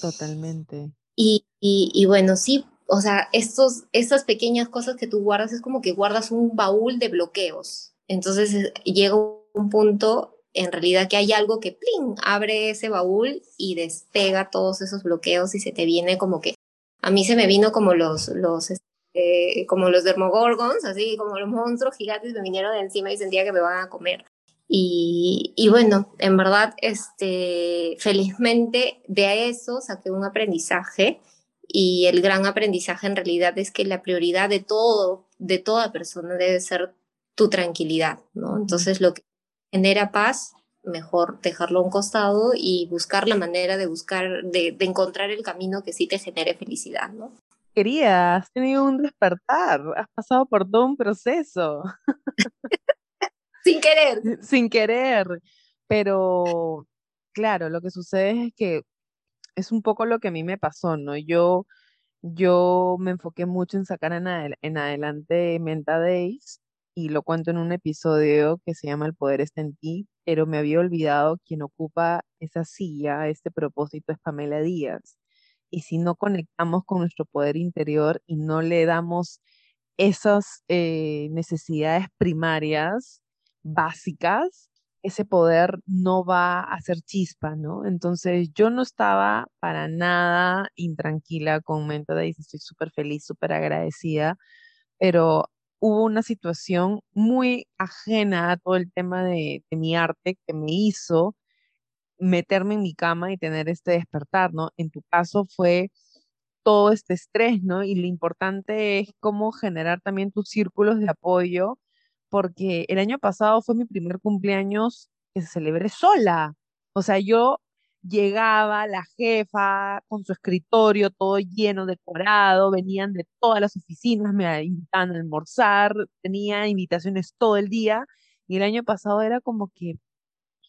Totalmente. Y, y, bueno, sí, o sea, estos, estas pequeñas cosas que tú guardas es como que guardas un baúl de bloqueos. Entonces eh, llega un punto en realidad que hay algo que plin, abre ese baúl y despega todos esos bloqueos y se te viene como que a mí se me vino como los los este, como los dermogorgons, así como los monstruos gigantes me vinieron de encima y sentía que me van a comer. Y, bueno, en verdad, este, felizmente de eso saqué un aprendizaje y el gran aprendizaje en realidad es que la prioridad de todo, de toda persona debe ser tu tranquilidad, ¿no? Entonces lo que genera paz, mejor dejarlo a un costado y buscar la manera de buscar, de, de encontrar el camino que sí te genere felicidad, ¿no? Querías, has tenido un despertar, has pasado por todo un proceso. Sin querer. Sin querer. Pero, claro, lo que sucede es que es un poco lo que a mí me pasó, ¿no? Yo, yo me enfoqué mucho en sacar en, en adelante Menta Days y lo cuento en un episodio que se llama El poder está en ti, pero me había olvidado quien ocupa esa silla, este propósito es Pamela Díaz. Y si no conectamos con nuestro poder interior y no le damos esas eh, necesidades primarias, básicas, ese poder no va a ser chispa, ¿no? Entonces yo no estaba para nada intranquila con Menta Days, estoy súper feliz, súper agradecida, pero hubo una situación muy ajena a todo el tema de, de, mi arte que me hizo meterme en mi cama y tener este despertar, ¿no? En tu caso fue todo este estrés, ¿no? Y lo importante es cómo generar también tus círculos de apoyo, porque el año pasado fue mi primer cumpleaños que celebré sola. O sea, yo llegaba la jefa con su escritorio todo lleno, decorado, venían de todas las oficinas, me invitaban a almorzar, tenía invitaciones todo el día y el año pasado era como que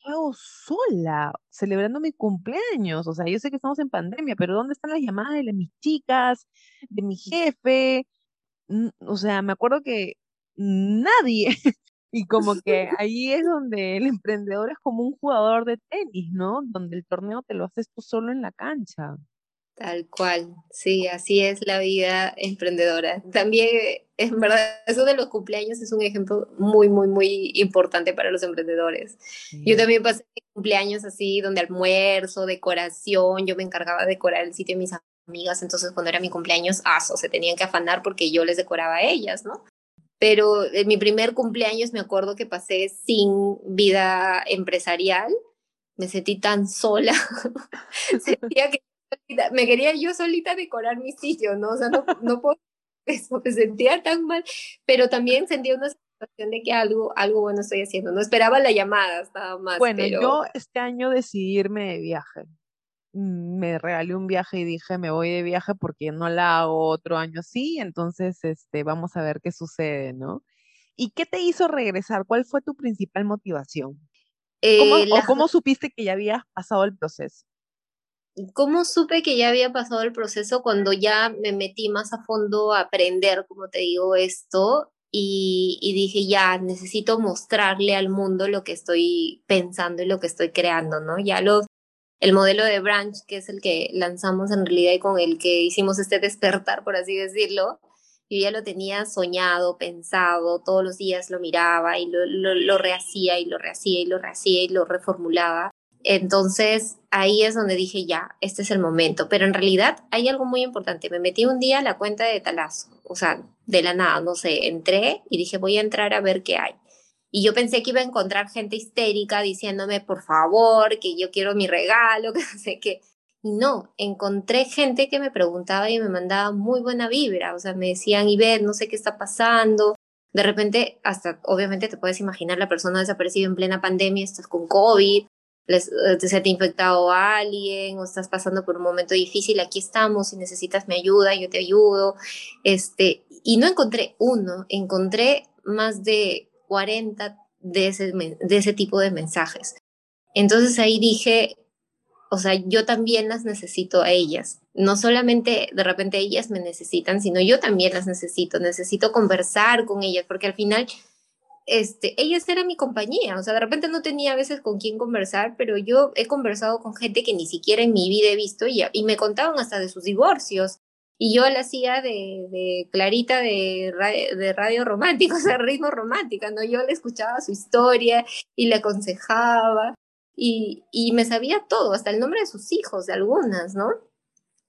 hago sola celebrando mi cumpleaños? O sea, yo sé que estamos en pandemia, pero ¿dónde están las llamadas de mis chicas, de mi jefe? O sea, me acuerdo que nadie. Y como que ahí es donde el emprendedor es como un jugador de tenis, ¿no? Donde el torneo te lo haces tú solo en la cancha. Tal cual, sí, así es la vida emprendedora. También, en verdad, eso de los cumpleaños es un ejemplo muy, muy, muy importante para los emprendedores. Yo también pasé cumpleaños así, donde almuerzo, decoración, yo me encargaba de decorar el sitio de mis amigas, entonces cuando era mi cumpleaños, aso, se tenían que afanar porque yo les decoraba a ellas, ¿no? Pero en mi primer cumpleaños me acuerdo que pasé sin vida empresarial, me sentí tan sola, sentía que me quería yo solita decorar mi sitio, ¿no? O sea, no, no puedo eso, me sentía tan mal, pero también sentía una sensación de que algo, algo bueno estoy haciendo, no esperaba la llamada, nada más. Bueno, yo este año decidí irme de viaje, me regalé un viaje y dije, me voy de viaje porque no la hago otro año así, entonces, este, vamos a ver qué sucede, ¿no? ¿Y qué te hizo regresar? ¿Cuál fue tu principal motivación? ¿Cómo, eh, ¿O cómo supiste que ya habías pasado el proceso? ¿Cómo supe que ya había pasado el proceso cuando ya me metí más a fondo a aprender, como te digo, esto? Y, y, dije, ya, necesito mostrarle al mundo lo que estoy pensando y lo que estoy creando, ¿no? Ya los, el modelo de Branch, que es el que lanzamos en realidad y con el que hicimos este despertar, por así decirlo, yo ya lo tenía soñado, pensado, todos los días lo miraba y lo, lo, rehacía y lo rehacía y lo rehacía y lo reformulaba. Entonces ahí es donde dije, ya, este es el momento. Pero en realidad hay algo muy importante. Me metí un día a la cuenta de Talazo, o sea, de la nada, no sé, entré y dije, voy a entrar a ver qué hay. Y yo pensé que iba a encontrar gente histérica diciéndome, por favor, que yo quiero mi regalo, que no sé qué. No, encontré gente que me preguntaba y me mandaba muy buena vibra. O sea, me decían, Ivette, no sé qué está pasando. De repente, hasta obviamente te puedes imaginar la persona desaparecida en plena pandemia, estás con COVID, les, eh, se te ha infectado a alguien o estás pasando por un momento difícil, aquí estamos, si necesitas mi ayuda, yo te ayudo. Este, y no encontré uno, encontré más de 40 de ese, de ese tipo de mensajes. Entonces ahí dije, o sea, yo también las necesito a ellas. No solamente de repente ellas me necesitan, sino yo también las necesito. Necesito conversar con ellas, porque al final este, ellas eran mi compañía, o sea, de repente no tenía a veces con quién conversar, pero yo he conversado con gente que ni siquiera en mi vida he visto y, y me contaban hasta de sus divorcios. Y yo la hacía de, de Clarita de, de radio romántico, o sea, ritmo romántica, ¿no? Yo le escuchaba su historia y le aconsejaba y, y me sabía todo, hasta el nombre de sus hijos, de algunas, ¿no?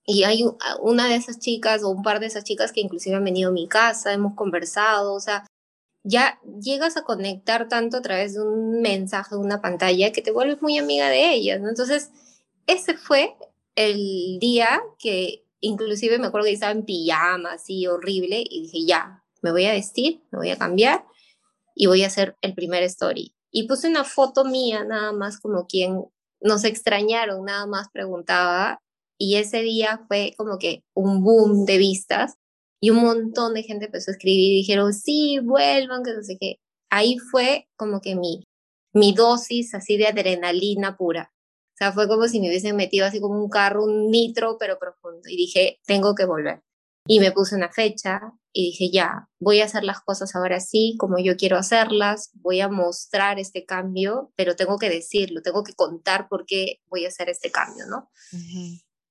Y hay una de esas chicas o un par de esas chicas que inclusive han venido a mi casa, hemos conversado, o sea, ya llegas a conectar tanto a través de un mensaje, una pantalla, que te vuelves muy amiga de ellas, ¿no? Entonces, ese fue el día que inclusive me acuerdo que estaba en pijama, así horrible, y dije, ya, me voy a vestir, me voy a cambiar y voy a hacer el primer story. Y puse una foto mía, nada más como quien nos extrañaron, nada más preguntaba, y ese día fue como que un boom de vistas y un montón de gente empezó a escribir y dijeron, sí, vuelvan, que no sé qué. Ahí fue como que mi, mi dosis así de adrenalina pura. O sea, fue como si me hubiesen metido así como un carro, un nitro, pero profundo. Y dije, tengo que volver. Y me puse una fecha y dije, ya, voy a hacer las cosas ahora sí, como yo quiero hacerlas, voy a mostrar este cambio, pero tengo que decirlo, tengo que contar por qué voy a hacer este cambio, ¿no?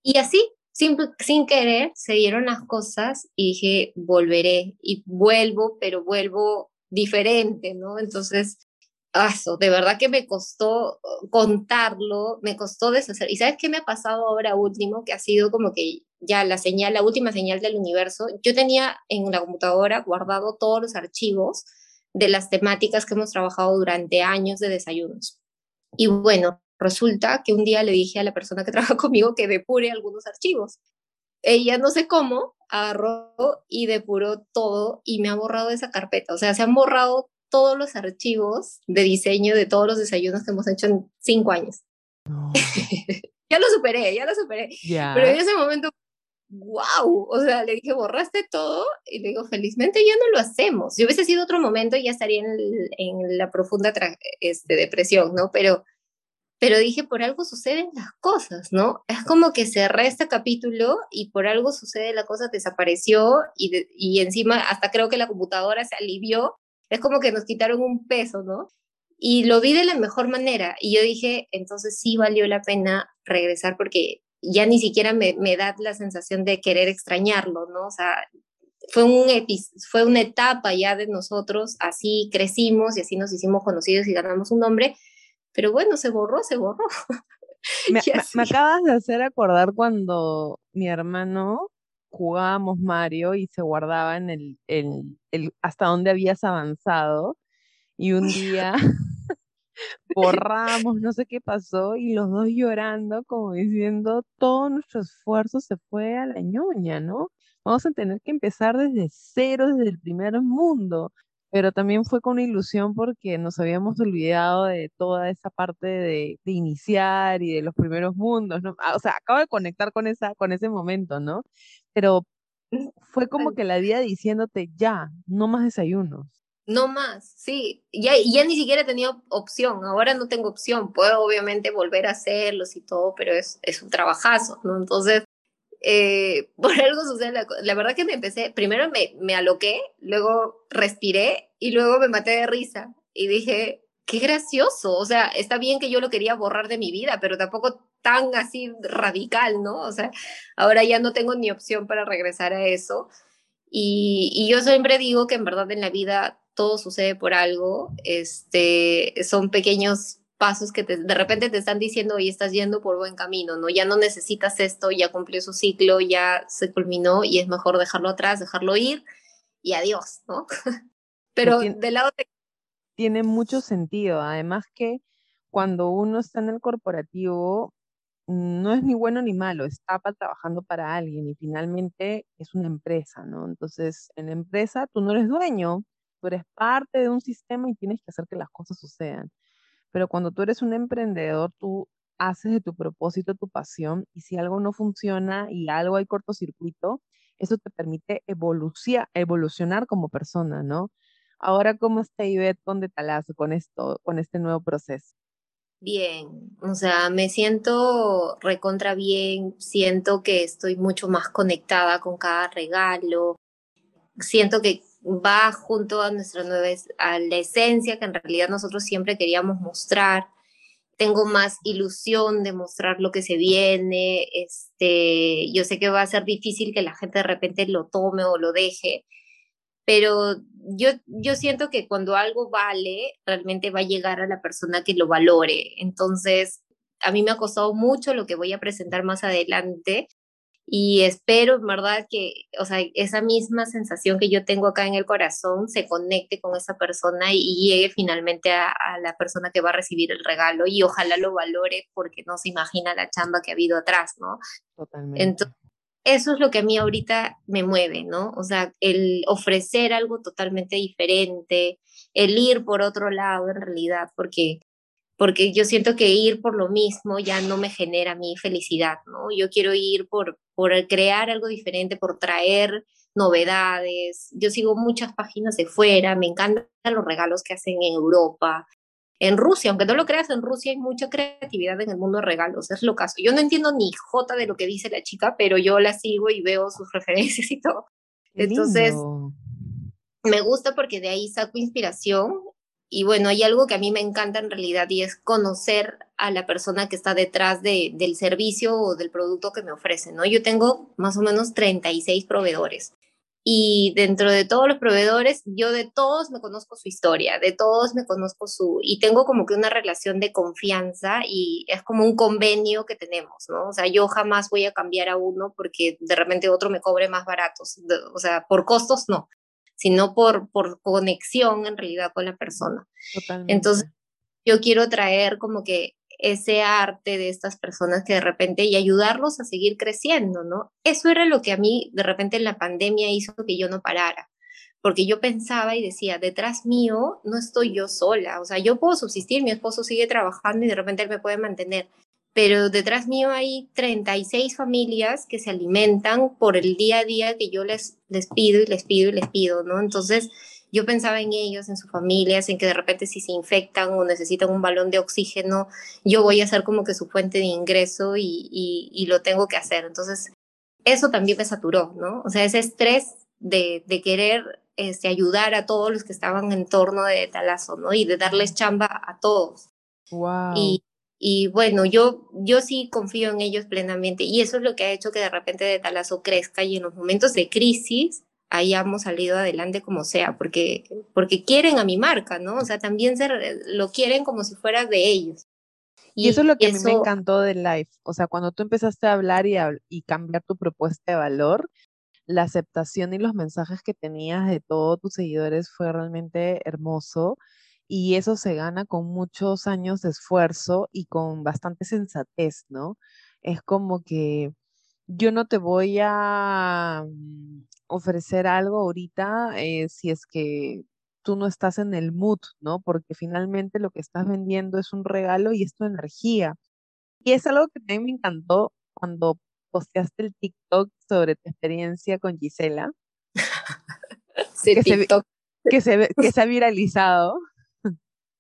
Y así sin, sin querer se dieron las cosas y dije, volveré y vuelvo, pero vuelvo diferente, ¿no? Entonces, eso, de verdad que me costó uh, contarlo, me costó deshacer. ¿Y sabes qué me ha pasado ahora último? Que ha sido como que ya la señal, la última señal del universo. Yo tenía en la computadora guardado todos los archivos de las temáticas que hemos trabajado durante años de desayunos. Y bueno, Resulta que un día le dije a la persona que trabaja conmigo que depure algunos archivos. ella no sé cómo agarró y depuró todo y me ha borrado esa carpeta. O sea, se han borrado todos los archivos de diseño de todos los desayunos que hemos hecho en cinco años. ya lo superé, ya lo superé. Pero en ese momento, wow, o sea, le dije, borraste todo y le digo, felizmente ya no lo hacemos. Si hubiese sido otro momento, ya estaría en, en la profunda este, depresión, ¿no? Pero pero dije, por algo suceden las cosas, ¿no? Es como que cerré este capítulo y por algo sucede la cosa, desapareció y, y encima hasta creo que la computadora se alivió. Es como que nos quitaron un peso, ¿no? Y lo vi de la mejor manera. Y yo dije, entonces sí valió la pena regresar porque ya ni siquiera me, me da la sensación de querer extrañarlo, ¿no? O sea, fue, un fue una etapa ya de nosotros, así crecimos y así nos hicimos conocidos y ganamos un nombre, pero bueno, se borró, se borró. Me, acabas de hacer acordar cuando mi hermano jugábamos Mario y se guardaba en el, el, el hasta dónde habías avanzado y un día borramos, no sé qué pasó, y los dos llorando, como diciendo, todo nuestro esfuerzo se fue a la ñoña, ¿no? Vamos a tener que empezar desde cero, desde el primer mundo pero también fue con una ilusión porque nos habíamos olvidado de toda esa parte de, iniciar y de los primeros mundos, ¿no? Ah, o sea, acabo de conectar con, esa, con ese momento, ¿no? Pero fue como que la vida diciéndote, ya, no más desayunos. No más, sí, ya, ya ni siquiera he tenido opción, ahora no tengo opción, puedo obviamente volver a hacerlos y todo, pero es, es un trabajazo, ¿no? Entonces, eh, por algo sucede, la, la, verdad que me empecé, primero me, me aloqué, luego respiré y luego me maté de risa y dije, qué gracioso, o sea, está bien que yo lo quería borrar de mi vida, pero tampoco tan así radical, ¿no? O sea, ahora ya no tengo ni opción para regresar a eso. Y, y yo siempre digo que en verdad en la vida todo sucede por algo, este, son pequeños pasos que de repente te están diciendo, y estás yendo por buen camino, ¿no? Ya no necesitas esto, ya cumplió su ciclo, ya se culminó y es mejor dejarlo atrás, dejarlo ir y adiós, ¿no? Pero del lado de... Tiene mucho sentido, además que cuando uno está en el corporativo, no es ni bueno ni malo, está trabajando para alguien y finalmente es una empresa, ¿no? Entonces, en la empresa tú no eres dueño, tú eres parte de un sistema y tienes que hacer que las cosas sucedan. Pero cuando tú eres un emprendedor, tú haces de tu propósito tu pasión y si algo no funciona y algo hay cortocircuito, eso te permite evolucionar como persona, ¿no? Ahora, ¿cómo está Ivette con Detalazo, con esto, con este nuevo proceso? Bien, o sea, me siento recontra bien, siento que estoy mucho más conectada con cada regalo, siento que va junto a nuestra nueva, a la esencia que en realidad nosotros siempre queríamos mostrar. Tengo más ilusión de mostrar lo que se viene. Este, yo sé que va a ser difícil que la gente de repente lo tome o lo deje, pero yo, yo siento que cuando algo vale, realmente va a llegar a la persona que lo valore. Entonces, a mí me ha costado mucho lo que voy a presentar más adelante, y espero, en verdad, que, o sea, esa misma sensación que yo tengo acá en el corazón se conecte con esa persona y, llegue finalmente a, la persona que va a recibir el regalo y ojalá lo valore porque no se imagina la chamba que ha habido atrás, ¿no? Totalmente. Entonces, eso es lo que a mí ahorita me mueve, ¿no? O sea, el ofrecer algo totalmente diferente, el ir por otro lado en realidad, porque porque yo siento que ir por lo mismo ya no me genera mi felicidad, ¿no? Yo quiero ir por, por crear algo diferente, por traer novedades. Yo sigo muchas páginas de fuera, me encantan los regalos que hacen en Europa, en Rusia, aunque no lo creas, en Rusia hay mucha creatividad en el mundo de regalos, es lo caso. Yo no entiendo ni jota de lo que dice la chica, pero yo la sigo y veo sus referencias y todo. Entonces, me gusta porque de ahí saco inspiración y bueno, hay algo que a mí me encanta en realidad y es conocer a la persona que está detrás de, del servicio o del producto que me ofrecen, ¿no? Yo tengo más o menos 36 proveedores y dentro de todos los proveedores, yo de todos me conozco su historia, de todos me conozco su, y tengo como que una relación de confianza y es como un convenio que tenemos, ¿no? O sea, yo jamás voy a cambiar a uno porque de repente otro me cobre más baratos, o sea, por costos no, sino por, por conexión en realidad con la persona. Totalmente. Entonces, yo quiero traer como que ese arte de estas personas que de repente y ayudarlos a seguir creciendo, ¿no? Eso era lo que a mí de repente en la pandemia hizo que yo no parara, porque yo pensaba y decía, detrás mío no estoy yo sola, o sea, yo puedo subsistir, mi esposo sigue trabajando y de repente él me puede mantener, pero detrás mío hay 36 familias que se alimentan por el día a día que yo les, les pido y les pido y les pido, ¿no? Entonces, yo pensaba en ellos, en sus familias, en que de repente si se infectan o necesitan un balón de oxígeno, yo voy a ser como que su fuente de ingreso y, y, lo tengo que hacer. Entonces, eso también me saturó, ¿no? O sea, ese estrés de, de querer este, ayudar a todos los que estaban en torno de Talazo, ¿no? Y de darles chamba a todos. Wow. Y, y bueno, yo, yo sí confío en ellos plenamente y eso es lo que ha hecho que de repente de Talazo crezca y en los momentos de crisis hayamos salido adelante como sea, porque, porque quieren a mi marca, ¿no? O sea, también se, lo quieren como si fuera de ellos. Y, eso es lo que a mí me encantó del live. O sea, cuando tú empezaste a hablar y, y cambiar tu propuesta de valor, la aceptación y los mensajes que tenías de todos tus seguidores fue realmente hermoso. Y eso se gana con muchos años de esfuerzo y con bastante sensatez, ¿no? Es como que yo no te voy a mm, ofrecer algo ahorita eh, si es que tú no estás en el mood, ¿no? Porque finalmente lo que estás vendiendo es un regalo y es tu energía. Y es algo que también me encantó cuando posteaste el TikTok sobre tu experiencia con Gisela. que, Se, que, se, que se ha viralizado.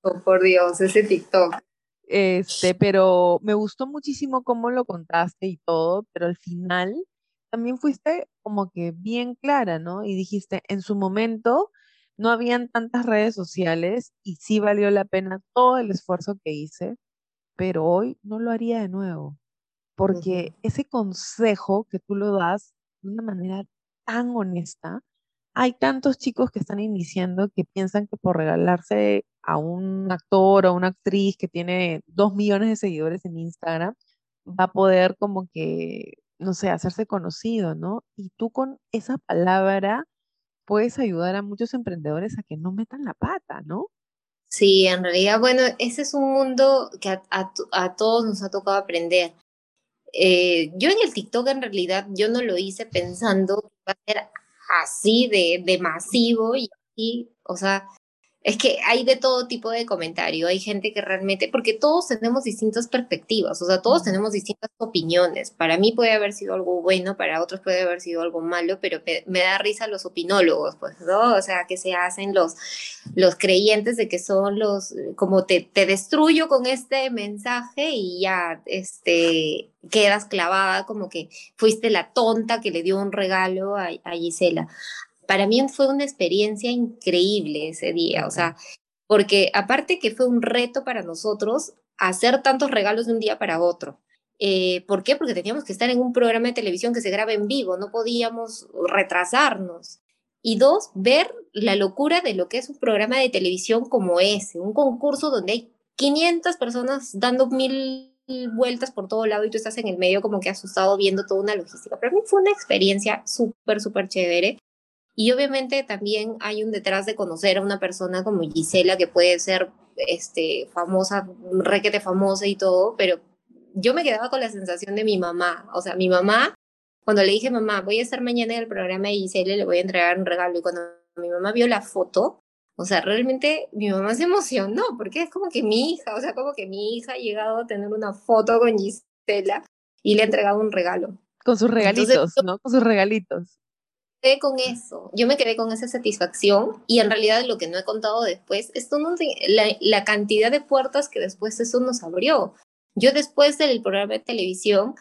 Oh, por Dios, ese TikTok. Este, pero me gustó muchísimo cómo lo contaste y todo, pero al final también fuiste como que bien clara, ¿no? Y dijiste, en su momento no habían tantas redes sociales y sí valió la pena todo el esfuerzo que hice, pero hoy no lo haría de nuevo, porque ese consejo que tú lo das de una manera tan honesta, hay tantos chicos que están iniciando que piensan que por regalarse a un actor o una actriz que tiene dos millones de seguidores en Instagram, va a poder como que, no sé, hacerse conocido, ¿no? Y tú con esa palabra puedes ayudar a muchos emprendedores a que no metan la pata, ¿no? Sí, en realidad, bueno, ese es un mundo que a, todos nos ha tocado aprender. Eh, yo en el TikTok en realidad yo no lo hice pensando que iba a ser así de, de masivo y, y, o sea, es que hay de todo tipo de comentario, hay gente que realmente, porque todos tenemos distintas perspectivas, o sea, todos tenemos distintas opiniones. Para mí puede haber sido algo bueno, para otros puede haber sido algo malo, pero me, da risa los opinólogos, pues, ¿no? O sea, que se hacen los, los creyentes de que son los, como te, te destruyo con este mensaje y ya, este, quedas clavada como que fuiste la tonta que le dio un regalo a, a Gisela para mí fue una experiencia increíble ese día, o sea, porque aparte que fue un reto para nosotros hacer tantos regalos de un día para otro. Eh, ¿Por qué? Porque teníamos que estar en un programa de televisión que se graba en vivo, no podíamos retrasarnos. Y dos, ver la locura de lo que es un programa de televisión como ese, un concurso donde hay 500 personas dando mil vueltas por todo lado y tú estás en el medio como que asustado viendo toda una logística. Para mí fue una experiencia súper, súper chévere. Y obviamente también hay un detrás de conocer a una persona como Gisela que puede ser este, famosa, requete famosa y todo, pero yo me quedaba con la sensación de mi mamá. O sea, mi mamá, cuando le dije, mamá, voy a estar mañana en el programa de Gisela y le voy a entregar un regalo. Y cuando mi mamá vio la foto, o sea, realmente mi mamá se emocionó porque es como que mi hija, o sea, como que mi hija ha llegado a tener una foto con Gisela y le ha entregado un regalo. Con sus regalitos, ¿no? Con sus regalitos con eso, yo me quedé con esa satisfacción y en realidad lo que no he contado después, esto no, la, la cantidad de puertas que después eso nos abrió. Yo después del programa de televisión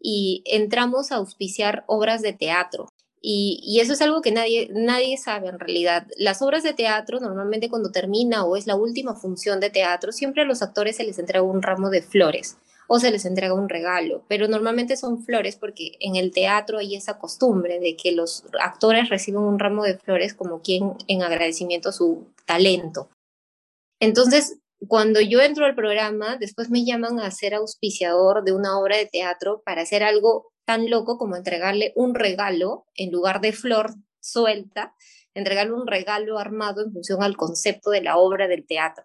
y entramos a auspiciar obras de teatro. Y, y, eso es algo que nadie, nadie sabe en realidad. Las obras de teatro, normalmente cuando termina o es la última función de teatro, siempre a los actores se les entrega un ramo de flores o se les entrega un regalo, pero normalmente son flores porque en el teatro hay esa costumbre de que los actores reciben un ramo de flores como quien en agradecimiento a su talento. Entonces, cuando yo entro al programa, después me llaman a ser auspiciador de una obra de teatro para hacer algo tan loco como entregarle un regalo en lugar de flor suelta, entregarle un regalo armado en función al concepto de la obra del teatro.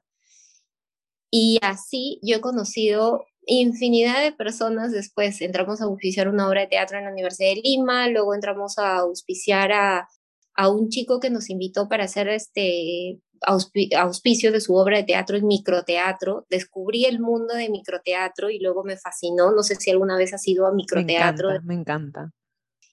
Y así yo he conocido infinidad de personas después. Entramos a auspiciar una obra de teatro en la Universidad de Lima, luego entramos a auspiciar a, a un chico que nos invitó para hacer este auspicio de su obra de teatro en microteatro. Descubrí el mundo de microteatro y luego me fascinó. No sé si alguna vez has ido a microteatro. Me encanta. Me encanta.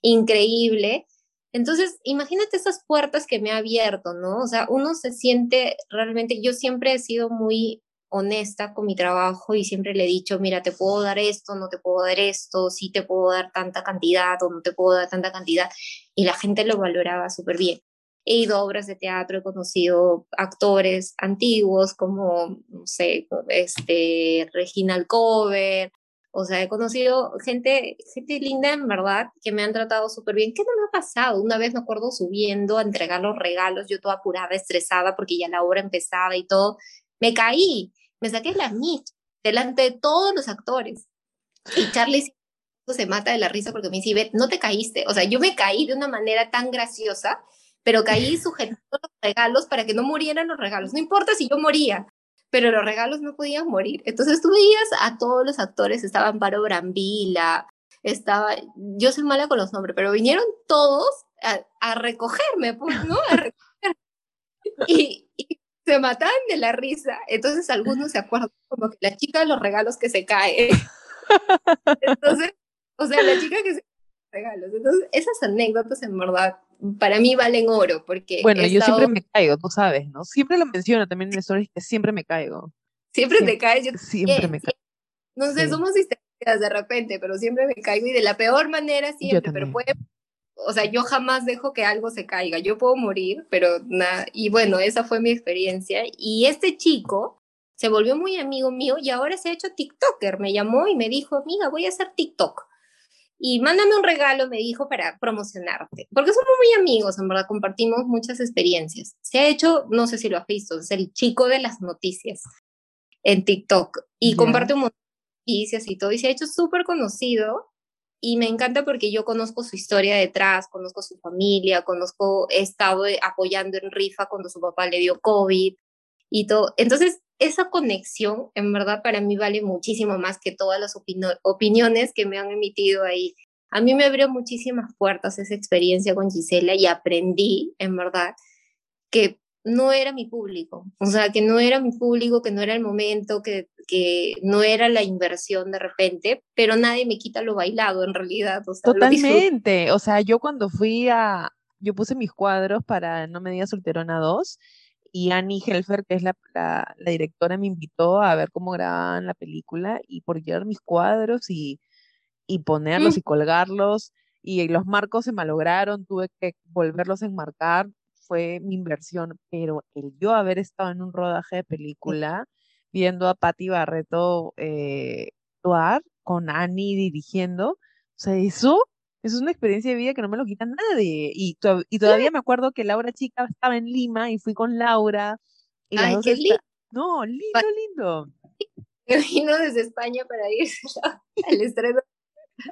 Increíble. Entonces, imagínate esas puertas que me ha abierto, ¿no? O sea, uno se siente realmente, yo siempre he sido muy honesta con mi trabajo y siempre le he dicho, mira, te puedo dar esto, no te puedo dar esto, sí te puedo dar tanta cantidad o no te puedo dar tanta cantidad. Y la gente lo valoraba súper bien. He ido a obras de teatro, he conocido actores antiguos como, no sé, este, Regina Cover, o sea, he conocido gente, gente linda en verdad, que me han tratado súper bien. ¿Qué no me ha pasado? Una vez me acuerdo subiendo a entregar los regalos, yo toda apurada, estresada, porque ya la obra empezaba y todo. Me caí, me saqué la mitad delante de todos los actores. Y Charlie se mata de la risa porque me dice, no te caíste. O sea, yo me caí de una manera tan graciosa, pero caí sujetando los regalos para que no murieran los regalos. No importa si yo moría, pero los regalos no podían morir. Entonces tú veías a todos los actores, estaban Paro Brambila, estaba, yo soy mala con los nombres, pero vinieron todos a, recogerme, pues, ¿no? A recoger. Y, se mataban de la risa. Entonces algunos se acuerdan como que la chica de los regalos que se cae. Entonces, o sea, la chica que se regalos. Entonces, esas anécdotas en verdad para mí valen oro porque... Bueno, yo siempre me caigo, tú sabes, ¿no? Siempre lo menciono también en stories que siempre me caigo. Siempre, te caes, yo siempre me caigo. No sé, somos histéricas de repente, pero siempre me caigo y de la peor manera siempre, pero puede o sea, yo jamás dejo que algo se caiga. Yo puedo morir, pero nada. Y bueno, esa fue mi experiencia. Y este chico se volvió muy amigo mío y ahora se ha hecho TikToker. Me llamó y me dijo, amiga, voy a hacer TikTok y mándame un regalo, me dijo, para promocionarte. Porque somos muy amigos, en verdad, compartimos muchas experiencias. Se ha hecho, no sé si lo has visto, es el chico de las noticias en TikTok y comparte un montón de noticias y todo, y se ha hecho súper conocido. Y me encanta porque yo conozco su historia detrás, conozco su familia, conozco, he estado apoyando en Rifa cuando su papá le dio COVID y todo. Entonces, esa conexión en verdad para mí vale muchísimo más que todas las opiniones que me han emitido ahí. A mí me abrió muchísimas puertas esa experiencia con Gisela y aprendí, en verdad, que no era mi público, o sea, que no era mi público, que no era el momento, que, que no era la inversión de repente, pero nadie me quita lo bailado en realidad. Totalmente, o sea, yo cuando fui a, yo puse mis cuadros para No me digas solterona 2 y Annie Helfer, que es la, la, directora, me invitó a ver cómo grababan la película y por llevar mis cuadros y, y ponerlos y colgarlos. Y los marcos se malograron, tuve que volverlos a enmarcar, fue mi inversión, pero el yo haber estado en un rodaje de película, viendo a Patti Barreto eh, actuar, con Annie dirigiendo, o sea, eso es una experiencia de vida que no me lo quita nadie. Y, y todavía me acuerdo que Laura Chica estaba en Lima y fui con Laura. Y Ay, qué lindo. No, lindo, lindo. Me vino desde España para ir al estreno,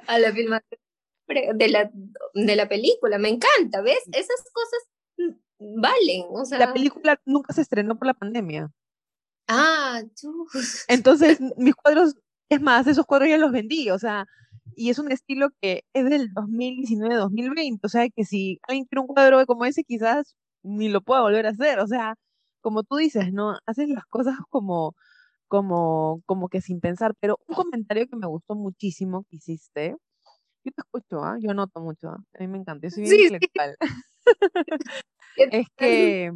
a la filmación de la, de la película. Me encanta, ¿ves? Esas cosas valen. O sea... La película nunca se estrenó por la pandemia. Ah, Entonces, mis cuadros, es más, esos cuadros ya los vendí, o sea, y es un estilo que es del 2019-2020, o sea que si alguien quiere un cuadro como ese, quizás ni lo pueda volver a hacer, o sea, como tú dices, ¿no? Haces las cosas como, como, como que sin pensar, pero un comentario que me gustó muchísimo que hiciste, yo te escucho, ¿ah? Yo noto mucho, ¿ah? a mí me encanta, yo soy bien intelectual. es que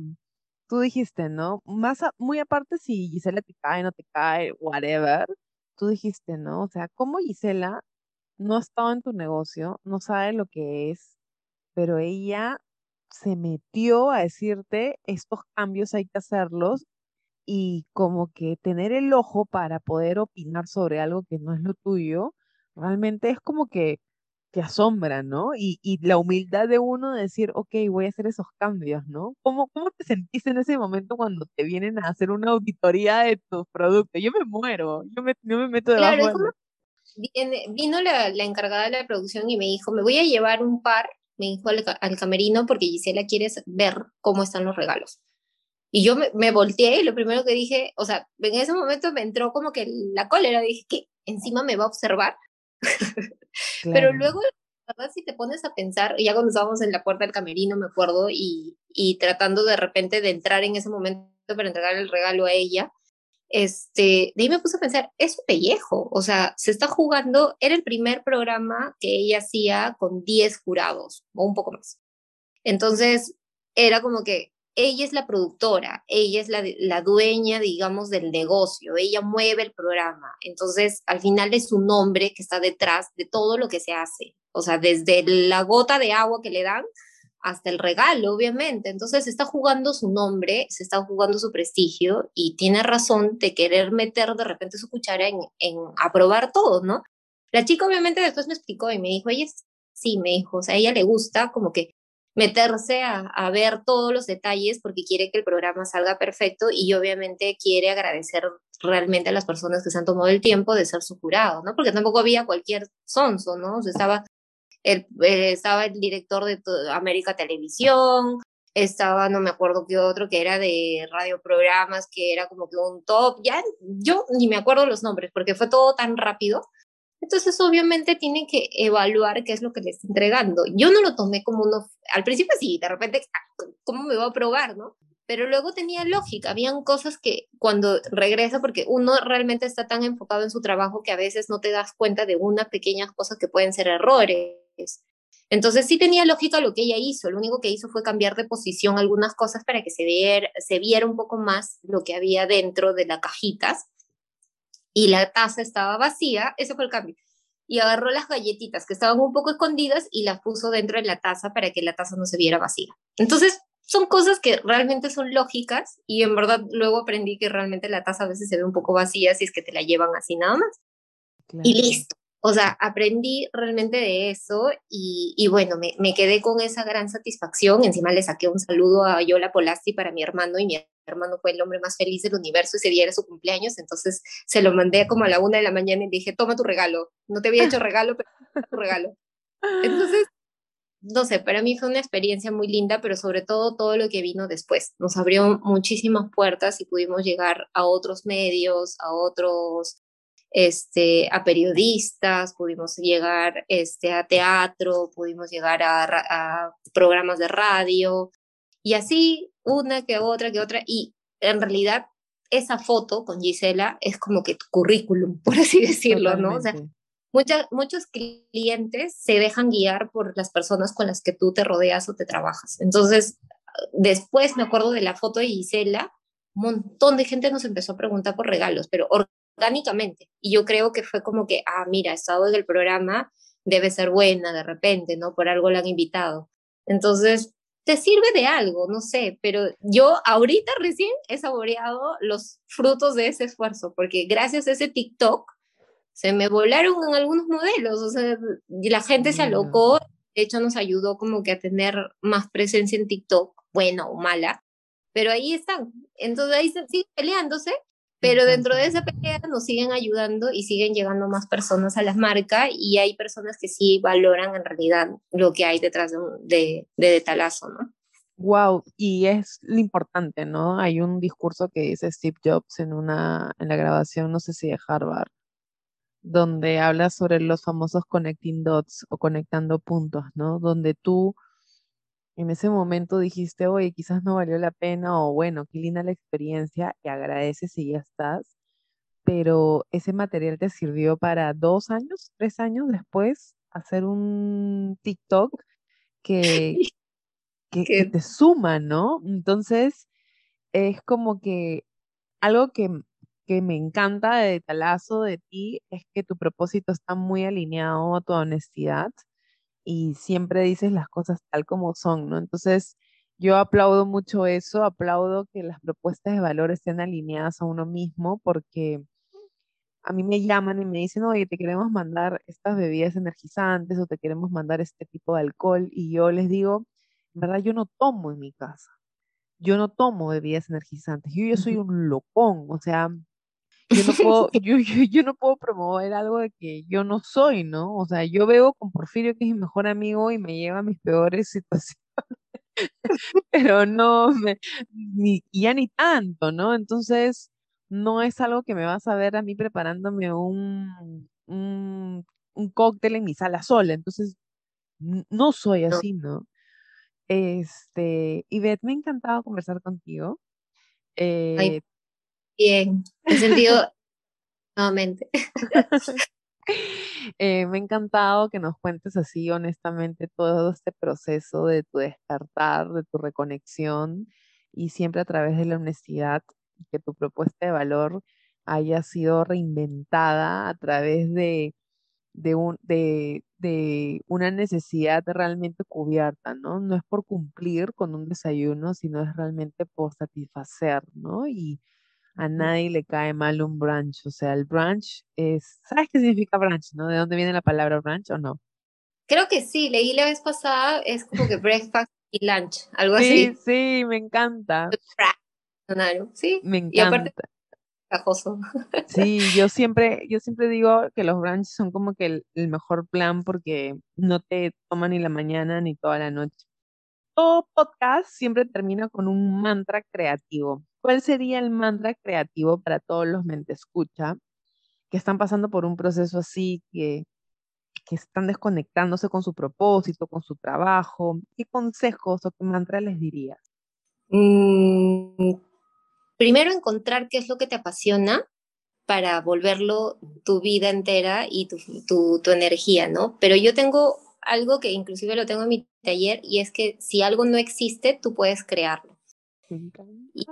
tú dijiste, ¿no? Más muy aparte si Gisela te cae, no te cae, whatever, tú dijiste, ¿no? O sea, ¿cómo Gisela no ha estado en tu negocio, no sabe lo que es, pero ella se metió a decirte estos cambios hay que hacerlos y como que tener el ojo para poder opinar sobre algo que no es lo tuyo, realmente es como que te asombra, ¿no? Y, y la humildad de uno de decir, ok, voy a hacer esos cambios, ¿no? ¿Cómo, ¿Cómo te sentiste en ese momento cuando te vienen a hacer una auditoría de tus productos? Yo me muero, yo me, me meto debajo claro, vino la, encargada de la producción y me dijo, me voy a llevar un par, me dijo al, camerino porque Gisela quiere ver cómo están los regalos. Y yo me, volteé y lo primero que dije, o sea, en ese momento me entró como que la cólera, dije que encima me va a observar. Pero luego, la verdad, si te pones a pensar, ya cuando estábamos en la puerta del camerino, me acuerdo, y, y tratando de repente de entrar en ese momento para entregar el regalo a ella, este, de ahí me puse a pensar, es un pellejo, o sea, se está jugando, era el primer programa que ella hacía con 10 jurados o un poco más. Entonces, era como que ella es la productora, ella es la, la dueña, digamos, del negocio, ella mueve el programa. Entonces, al final es su nombre que está detrás de todo lo que se hace. O sea, desde la gota de agua que le dan hasta el regalo, obviamente. Entonces se está jugando su nombre, se está jugando su prestigio y tiene razón de querer meter de repente su cuchara en, en aprobar todo, ¿no? La chica obviamente después me explicó y me dijo, ella sí, me dijo, o sea, ella le gusta como que meterse a, a, ver todos los detalles porque quiere que el programa salga perfecto y obviamente quiere agradecer realmente a las personas que se han tomado el tiempo de ser su jurado, ¿no? Porque tampoco había cualquier sonso, ¿no? O sea, estaba eh, estaba el director de América Televisión, estaba, no me acuerdo qué otro, que era de radioprogramas, que era como que un top, ya yo ni me acuerdo los nombres, porque fue todo tan rápido. Entonces, obviamente, tienen que evaluar qué es lo que les está entregando. Yo no lo tomé como uno, al principio sí, de repente, ¿cómo me va a probar, no? Pero luego tenía lógica, habían cosas que cuando regresa, porque uno realmente está tan enfocado en su trabajo que a veces no te das cuenta de unas pequeñas cosas que pueden ser errores entonces sí tenía lógica lo que ella hizo, lo único que hizo fue cambiar de posición algunas cosas para que se se viera un poco más lo que había dentro de las cajitas y la taza estaba vacía, ese fue el cambio. Y agarró las galletitas que estaban un poco escondidas y las puso dentro de la taza para que la taza no se viera vacía. Entonces, son cosas que realmente son lógicas y en verdad luego aprendí que realmente la taza a veces se ve un poco vacía si es que te la llevan así nada más. Y listo. O sea, aprendí realmente de eso y, y bueno, me, me, quedé con esa gran satisfacción. Encima le saqué un saludo a Yola Polasti para mi hermano y mi hermano fue el hombre más feliz del universo ese día era su cumpleaños, entonces se lo mandé como a la una de la mañana y dije, toma tu regalo. No te había hecho regalo, pero tu regalo. Entonces, no sé, para mí fue una experiencia muy linda, pero sobre todo todo lo que vino después. Nos abrió muchísimas puertas y pudimos llegar a otros medios, a otros este, a periodistas, pudimos llegar este, a teatro, pudimos llegar a, a, programas de radio y así una que otra que otra. Y en realidad esa foto con Gisela es como que tu currículum, por así decirlo, ¿no? O sea, muchos clientes se dejan guiar por las personas con las que tú te rodeas o te trabajas. Entonces, después me acuerdo de la foto de Gisela, un montón de gente nos empezó a preguntar por regalos, pero orgánicamente. Y yo creo que fue como que, ah, mira, ha estado en el programa, debe ser buena de repente, ¿no? Por algo la han invitado. Entonces, te sirve de algo, no sé, pero yo ahorita recién he saboreado los frutos de ese esfuerzo, porque gracias a ese TikTok se me volaron en algunos modelos, o sea, la gente se alocó, de hecho nos ayudó como que a tener más presencia en TikTok, buena o mala, pero ahí están, entonces ahí siguen peleándose pero dentro de esa pelea nos siguen ayudando y siguen llegando más personas a las marcas y hay personas que sí valoran en realidad lo que hay detrás de, de, Talazo, ¿no? Wow, y es lo importante, ¿no? Hay un discurso que dice Steve Jobs en una en la grabación, no sé si de Harvard, donde habla sobre los famosos connecting dots o conectando puntos, ¿no? Donde tú en ese momento dijiste, oye, quizás no valió la pena o bueno, qué linda la experiencia y agradeces y ya estás, pero ese material te sirvió para dos años, tres años después hacer un TikTok que, que, te suma, ¿no? Entonces, es como que algo que, que me encanta de Talazo, de ti, es que tu propósito está muy alineado a tu honestidad y siempre dices las cosas tal como son, ¿no? Entonces, yo aplaudo mucho eso, aplaudo que las propuestas de valor estén alineadas a uno mismo, porque a mí me llaman y me dicen, oye, te queremos mandar estas bebidas energizantes o te queremos mandar este tipo de alcohol, y yo les digo, en verdad, yo no tomo en mi casa, yo no tomo bebidas energizantes, yo, yo soy un locón, o sea, yo no puedo, yo, yo, no puedo promover algo de que yo no soy, ¿no? O sea, yo veo con Porfirio que es mi mejor amigo y me lleva a mis peores situaciones. pero no, me, ni, ya ni tanto, ¿no? Entonces, no es algo que me vas a ver a mí preparándome un, un, un cóctel en mi sala sola. Entonces, no soy así, ¿no? Este, Ivette, me ha encantado conversar contigo. Eh, bien, he sentido nuevamente. Eh, me ha encantado que nos cuentes así honestamente todo este proceso de tu despertar, de tu reconexión y siempre a través de la honestidad, que tu propuesta de valor haya sido reinventada a través de, de, un, de, de una necesidad realmente cubierta, ¿no? No es por cumplir con un desayuno, sino es realmente por satisfacer, ¿no? Y, a nadie le cae mal un brunch. O sea, el brunch es, ¿sabes qué significa brunch, no? ¿De dónde viene la palabra brunch o no? Creo que sí, leí la vez pasada, es como que breakfast y lunch, algo sí, así. Sí, me encanta. Sí, me encanta. Y aparte, cajoso. Sí, yo siempre, yo siempre digo que los brunch son como que el, el mejor plan porque no te toman ni la mañana ni toda la noche. Todo podcast siempre termina con un mantra creativo. ¿Cuál sería el mantra creativo para todos los mente escucha que están pasando por un proceso así, que, que están desconectándose con su propósito, con su trabajo? ¿Qué consejos o qué mantra les dirías? Mm, primero encontrar qué es lo que te apasiona para volverlo tu vida entera y tu, tu, tu energía, ¿no? Pero yo tengo algo que inclusive lo tengo en mi taller y es que si algo no existe, tú puedes crearlo. Y,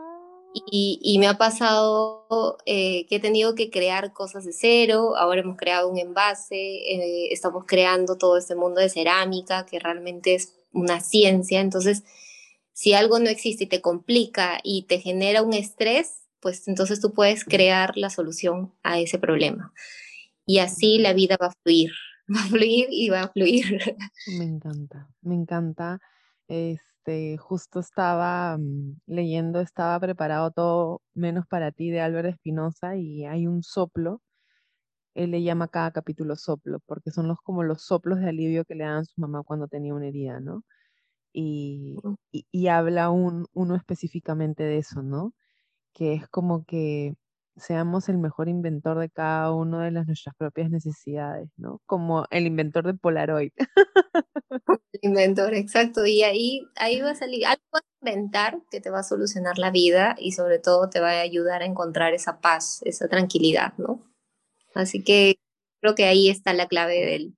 y, me ha pasado eh, que he tenido que crear cosas de cero, ahora hemos creado un envase, eh, estamos creando todo este mundo de cerámica, que realmente es una ciencia, entonces si algo no existe y te complica y te genera un estrés, pues entonces tú puedes crear la solución a ese problema. Y así la vida va a fluir, va a fluir y va a fluir. Me encanta, me encanta. Este, justo estaba mm, leyendo, estaba preparado todo menos para ti de Álvaro Espinosa y hay un soplo. Él le llama cada capítulo soplo, porque son los como los soplos de alivio que le dan su mamá cuando tenía una herida, ¿no? Y, y, habla un, uno específicamente de eso, ¿no? Que es como que seamos el mejor inventor de cada una de las nuestras propias necesidades, ¿no? Como el inventor de Polaroid. El inventor, exacto. Y ahí, ahí va a salir algo a inventar que te va a solucionar la vida y sobre todo te va a ayudar a encontrar esa paz, esa tranquilidad, ¿no? Así que creo que ahí está la clave del,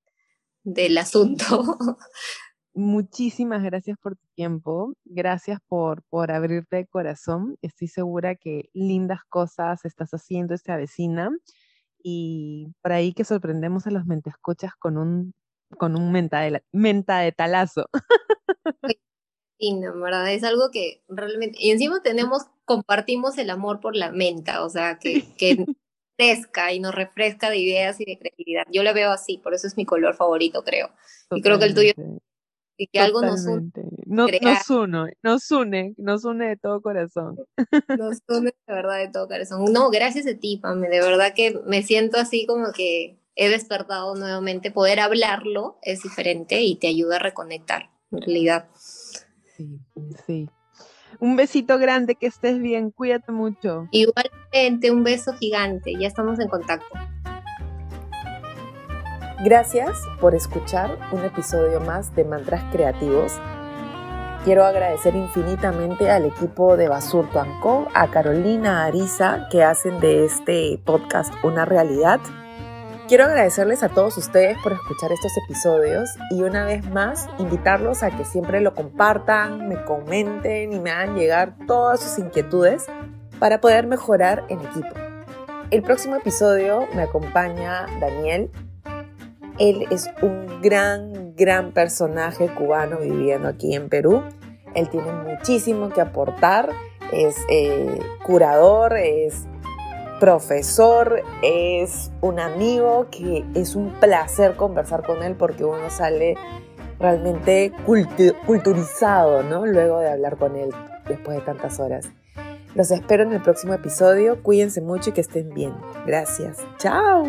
del asunto. Muchísimas gracias por tu tiempo, gracias por, por abrirte de corazón. Estoy segura que lindas cosas estás haciendo esta vecina y por ahí que sorprendemos a los mentescochas con un, con un menta, de, menta de talazo. Sí, no, verdad, es algo que realmente, y encima tenemos, compartimos el amor por la menta, o sea, que, que fresca y nos refresca de ideas y de creatividad. Yo la veo así, por eso es mi color favorito, creo. Y creo que el tuyo y que algo nos une. nos, une, nos une, nos une de todo corazón. Nos une de verdad de todo corazón. No, gracias a ti, Pame, de verdad que me siento así como que he despertado nuevamente. Poder hablarlo es diferente y te ayuda a reconectar, en realidad. Sí, sí. Un besito grande, que estés bien, cuídate mucho. Igualmente, un beso gigante, ya estamos en contacto. Gracias por escuchar un episodio más de Mantras Creativos. Quiero agradecer infinitamente al equipo de Basurto Anco, a Carolina, Arisa, que hacen de este podcast una realidad. Quiero agradecerles a todos ustedes por escuchar estos episodios y una vez más invitarlos a que siempre lo compartan, me comenten y me hagan llegar todas sus inquietudes para poder mejorar en equipo. El próximo episodio me acompaña Daniel, él es un gran, gran personaje cubano viviendo aquí en Perú. Él tiene muchísimo que aportar. Es eh, curador, es profesor, es un amigo que es un placer conversar con él porque uno sale realmente culturizado, ¿no? Luego de hablar con él después de tantas horas. Los espero en el próximo episodio. Cuídense mucho y que estén bien. Gracias. Chao.